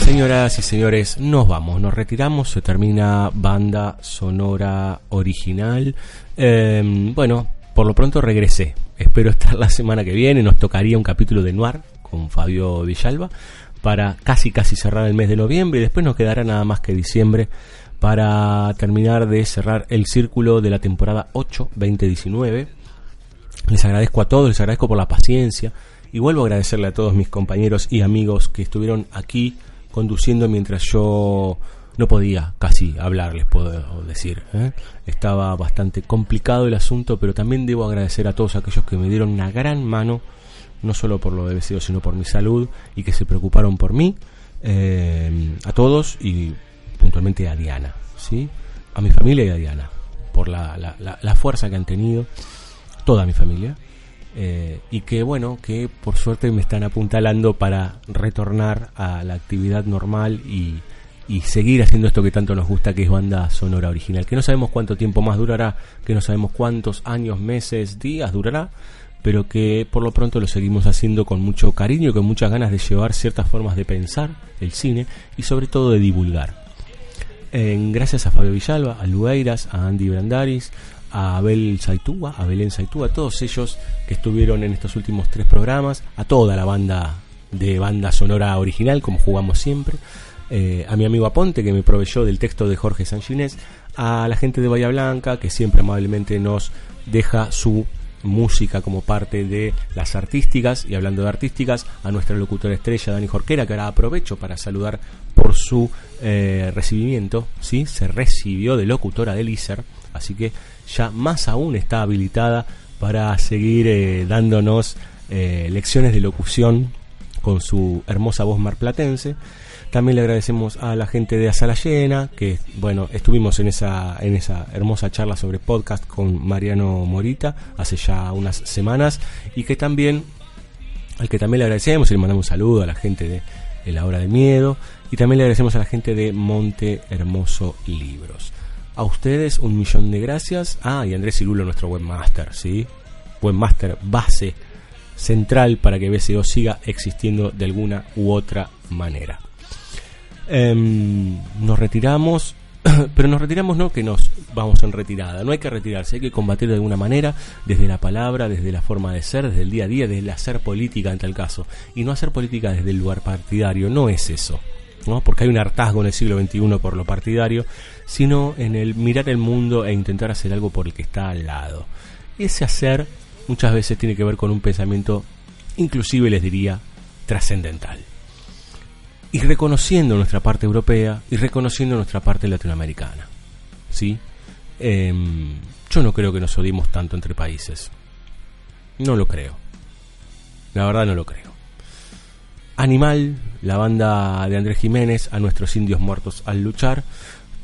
Señoras y señores, nos vamos, nos retiramos, se termina banda sonora original. Eh, bueno, por lo pronto regresé. Espero estar la semana que viene. Nos tocaría un capítulo de Noir con Fabio Villalba para casi casi cerrar el mes de noviembre y después nos quedará nada más que diciembre para terminar de cerrar el círculo de la temporada 8 2019. Les agradezco a todos, les agradezco por la paciencia y vuelvo a agradecerle a todos mis compañeros y amigos que estuvieron aquí conduciendo mientras yo no podía casi hablar, les puedo decir. ¿eh? Estaba bastante complicado el asunto, pero también debo agradecer a todos aquellos que me dieron una gran mano, no solo por lo de deseo, sino por mi salud y que se preocuparon por mí. Eh, a todos y puntualmente a Diana, ¿sí? a mi familia y a Diana, por la, la, la, la fuerza que han tenido, toda mi familia. Eh, y que bueno, que por suerte me están apuntalando para retornar a la actividad normal y, y, seguir haciendo esto que tanto nos gusta, que es banda sonora original, que no sabemos cuánto tiempo más durará, que no sabemos cuántos años, meses, días durará, pero que por lo pronto lo seguimos haciendo con mucho cariño con muchas ganas de llevar ciertas formas de pensar el cine y sobre todo de divulgar. Eh, gracias a Fabio Villalba, a Lueiras, a Andy Brandaris, a Abel Saitúa, a Belén Saitúa, a todos ellos que estuvieron en estos últimos tres programas, a toda la banda de banda sonora original, como jugamos siempre, eh, a mi amigo Aponte, que me proveyó del texto de Jorge Sanginés, a la gente de Bahía Blanca, que siempre amablemente nos deja su música como parte de las artísticas y hablando de artísticas a nuestra locutora estrella Dani Jorquera que ahora aprovecho para saludar por su eh, recibimiento sí se recibió de locutora del ISER así que ya más aún está habilitada para seguir eh, dándonos lecciones de locución con su hermosa voz marplatense. También le agradecemos a la gente de Asala Llena, que bueno, estuvimos en esa, en esa hermosa charla sobre podcast con Mariano Morita hace ya unas semanas y que también, al que también le agradecemos y le mandamos un saludo a la gente de, de La Hora de Miedo y también le agradecemos a la gente de Monte Hermoso Libros. A ustedes un millón de gracias. Ah, y Andrés Cirulo, nuestro webmaster, ¿sí? Webmaster base central para que BCO siga existiendo de alguna u otra manera. Em, nos retiramos, pero nos retiramos no que nos vamos en retirada, no hay que retirarse, hay que combatir de alguna manera, desde la palabra, desde la forma de ser, desde el día a día, desde el hacer política en tal caso, y no hacer política desde el lugar partidario, no es eso. ¿no? porque hay un hartazgo en el siglo XXI por lo partidario, sino en el mirar el mundo e intentar hacer algo por el que está al lado. Ese hacer muchas veces tiene que ver con un pensamiento, inclusive les diría, trascendental. Y reconociendo nuestra parte europea y reconociendo nuestra parte latinoamericana. ¿Sí? Em, yo no creo que nos odiemos tanto entre países. No lo creo. La verdad no lo creo. Animal, la banda de Andrés Jiménez, a nuestros indios muertos al luchar,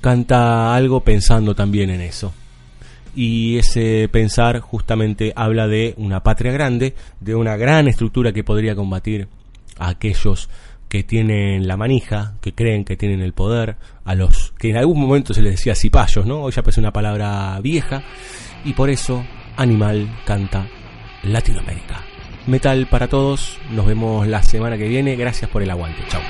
canta algo pensando también en eso. Y ese pensar justamente habla de una patria grande, de una gran estructura que podría combatir a aquellos que tienen la manija, que creen que tienen el poder, a los que en algún momento se les decía cipayos, ¿no? Hoy ya parece una palabra vieja, y por eso Animal canta Latinoamérica. Metal para todos, nos vemos la semana que viene, gracias por el aguante, chao.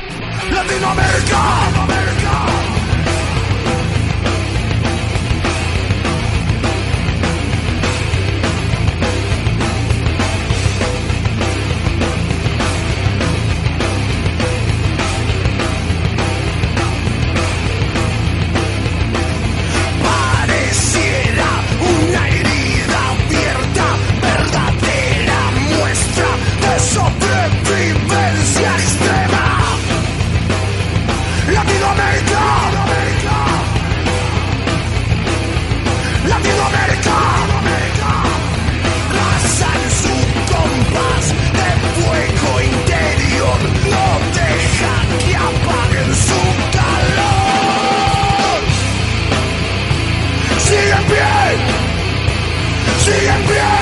Sigue en pie,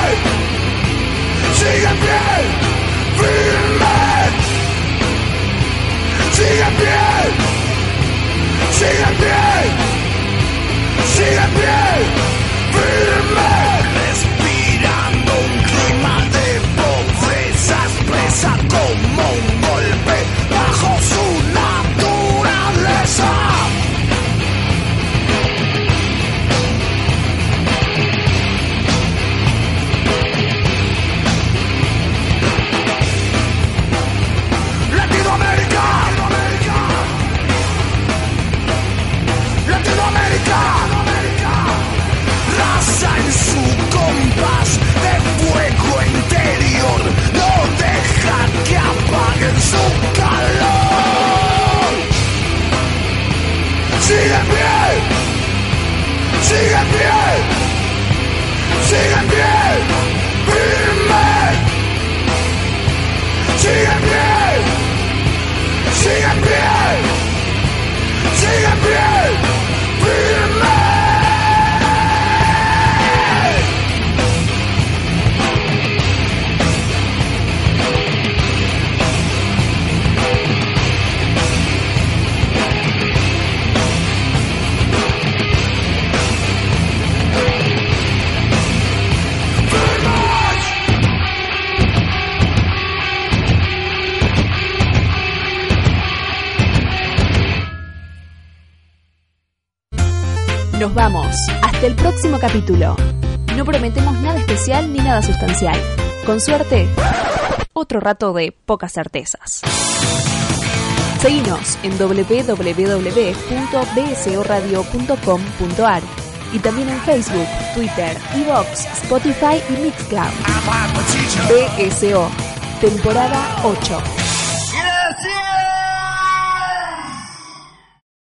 sigue en pie, firme. Sigue en pie, sigue en pie, sigue en pie, sigue pie, sigue en vamos. Hasta el próximo capítulo. No prometemos nada especial ni nada sustancial. Con suerte, otro rato de pocas certezas. Seguinos en www.bsoradio.com.ar y también en Facebook, Twitter, Evox, Spotify y Mixcloud. BSO, temporada 8.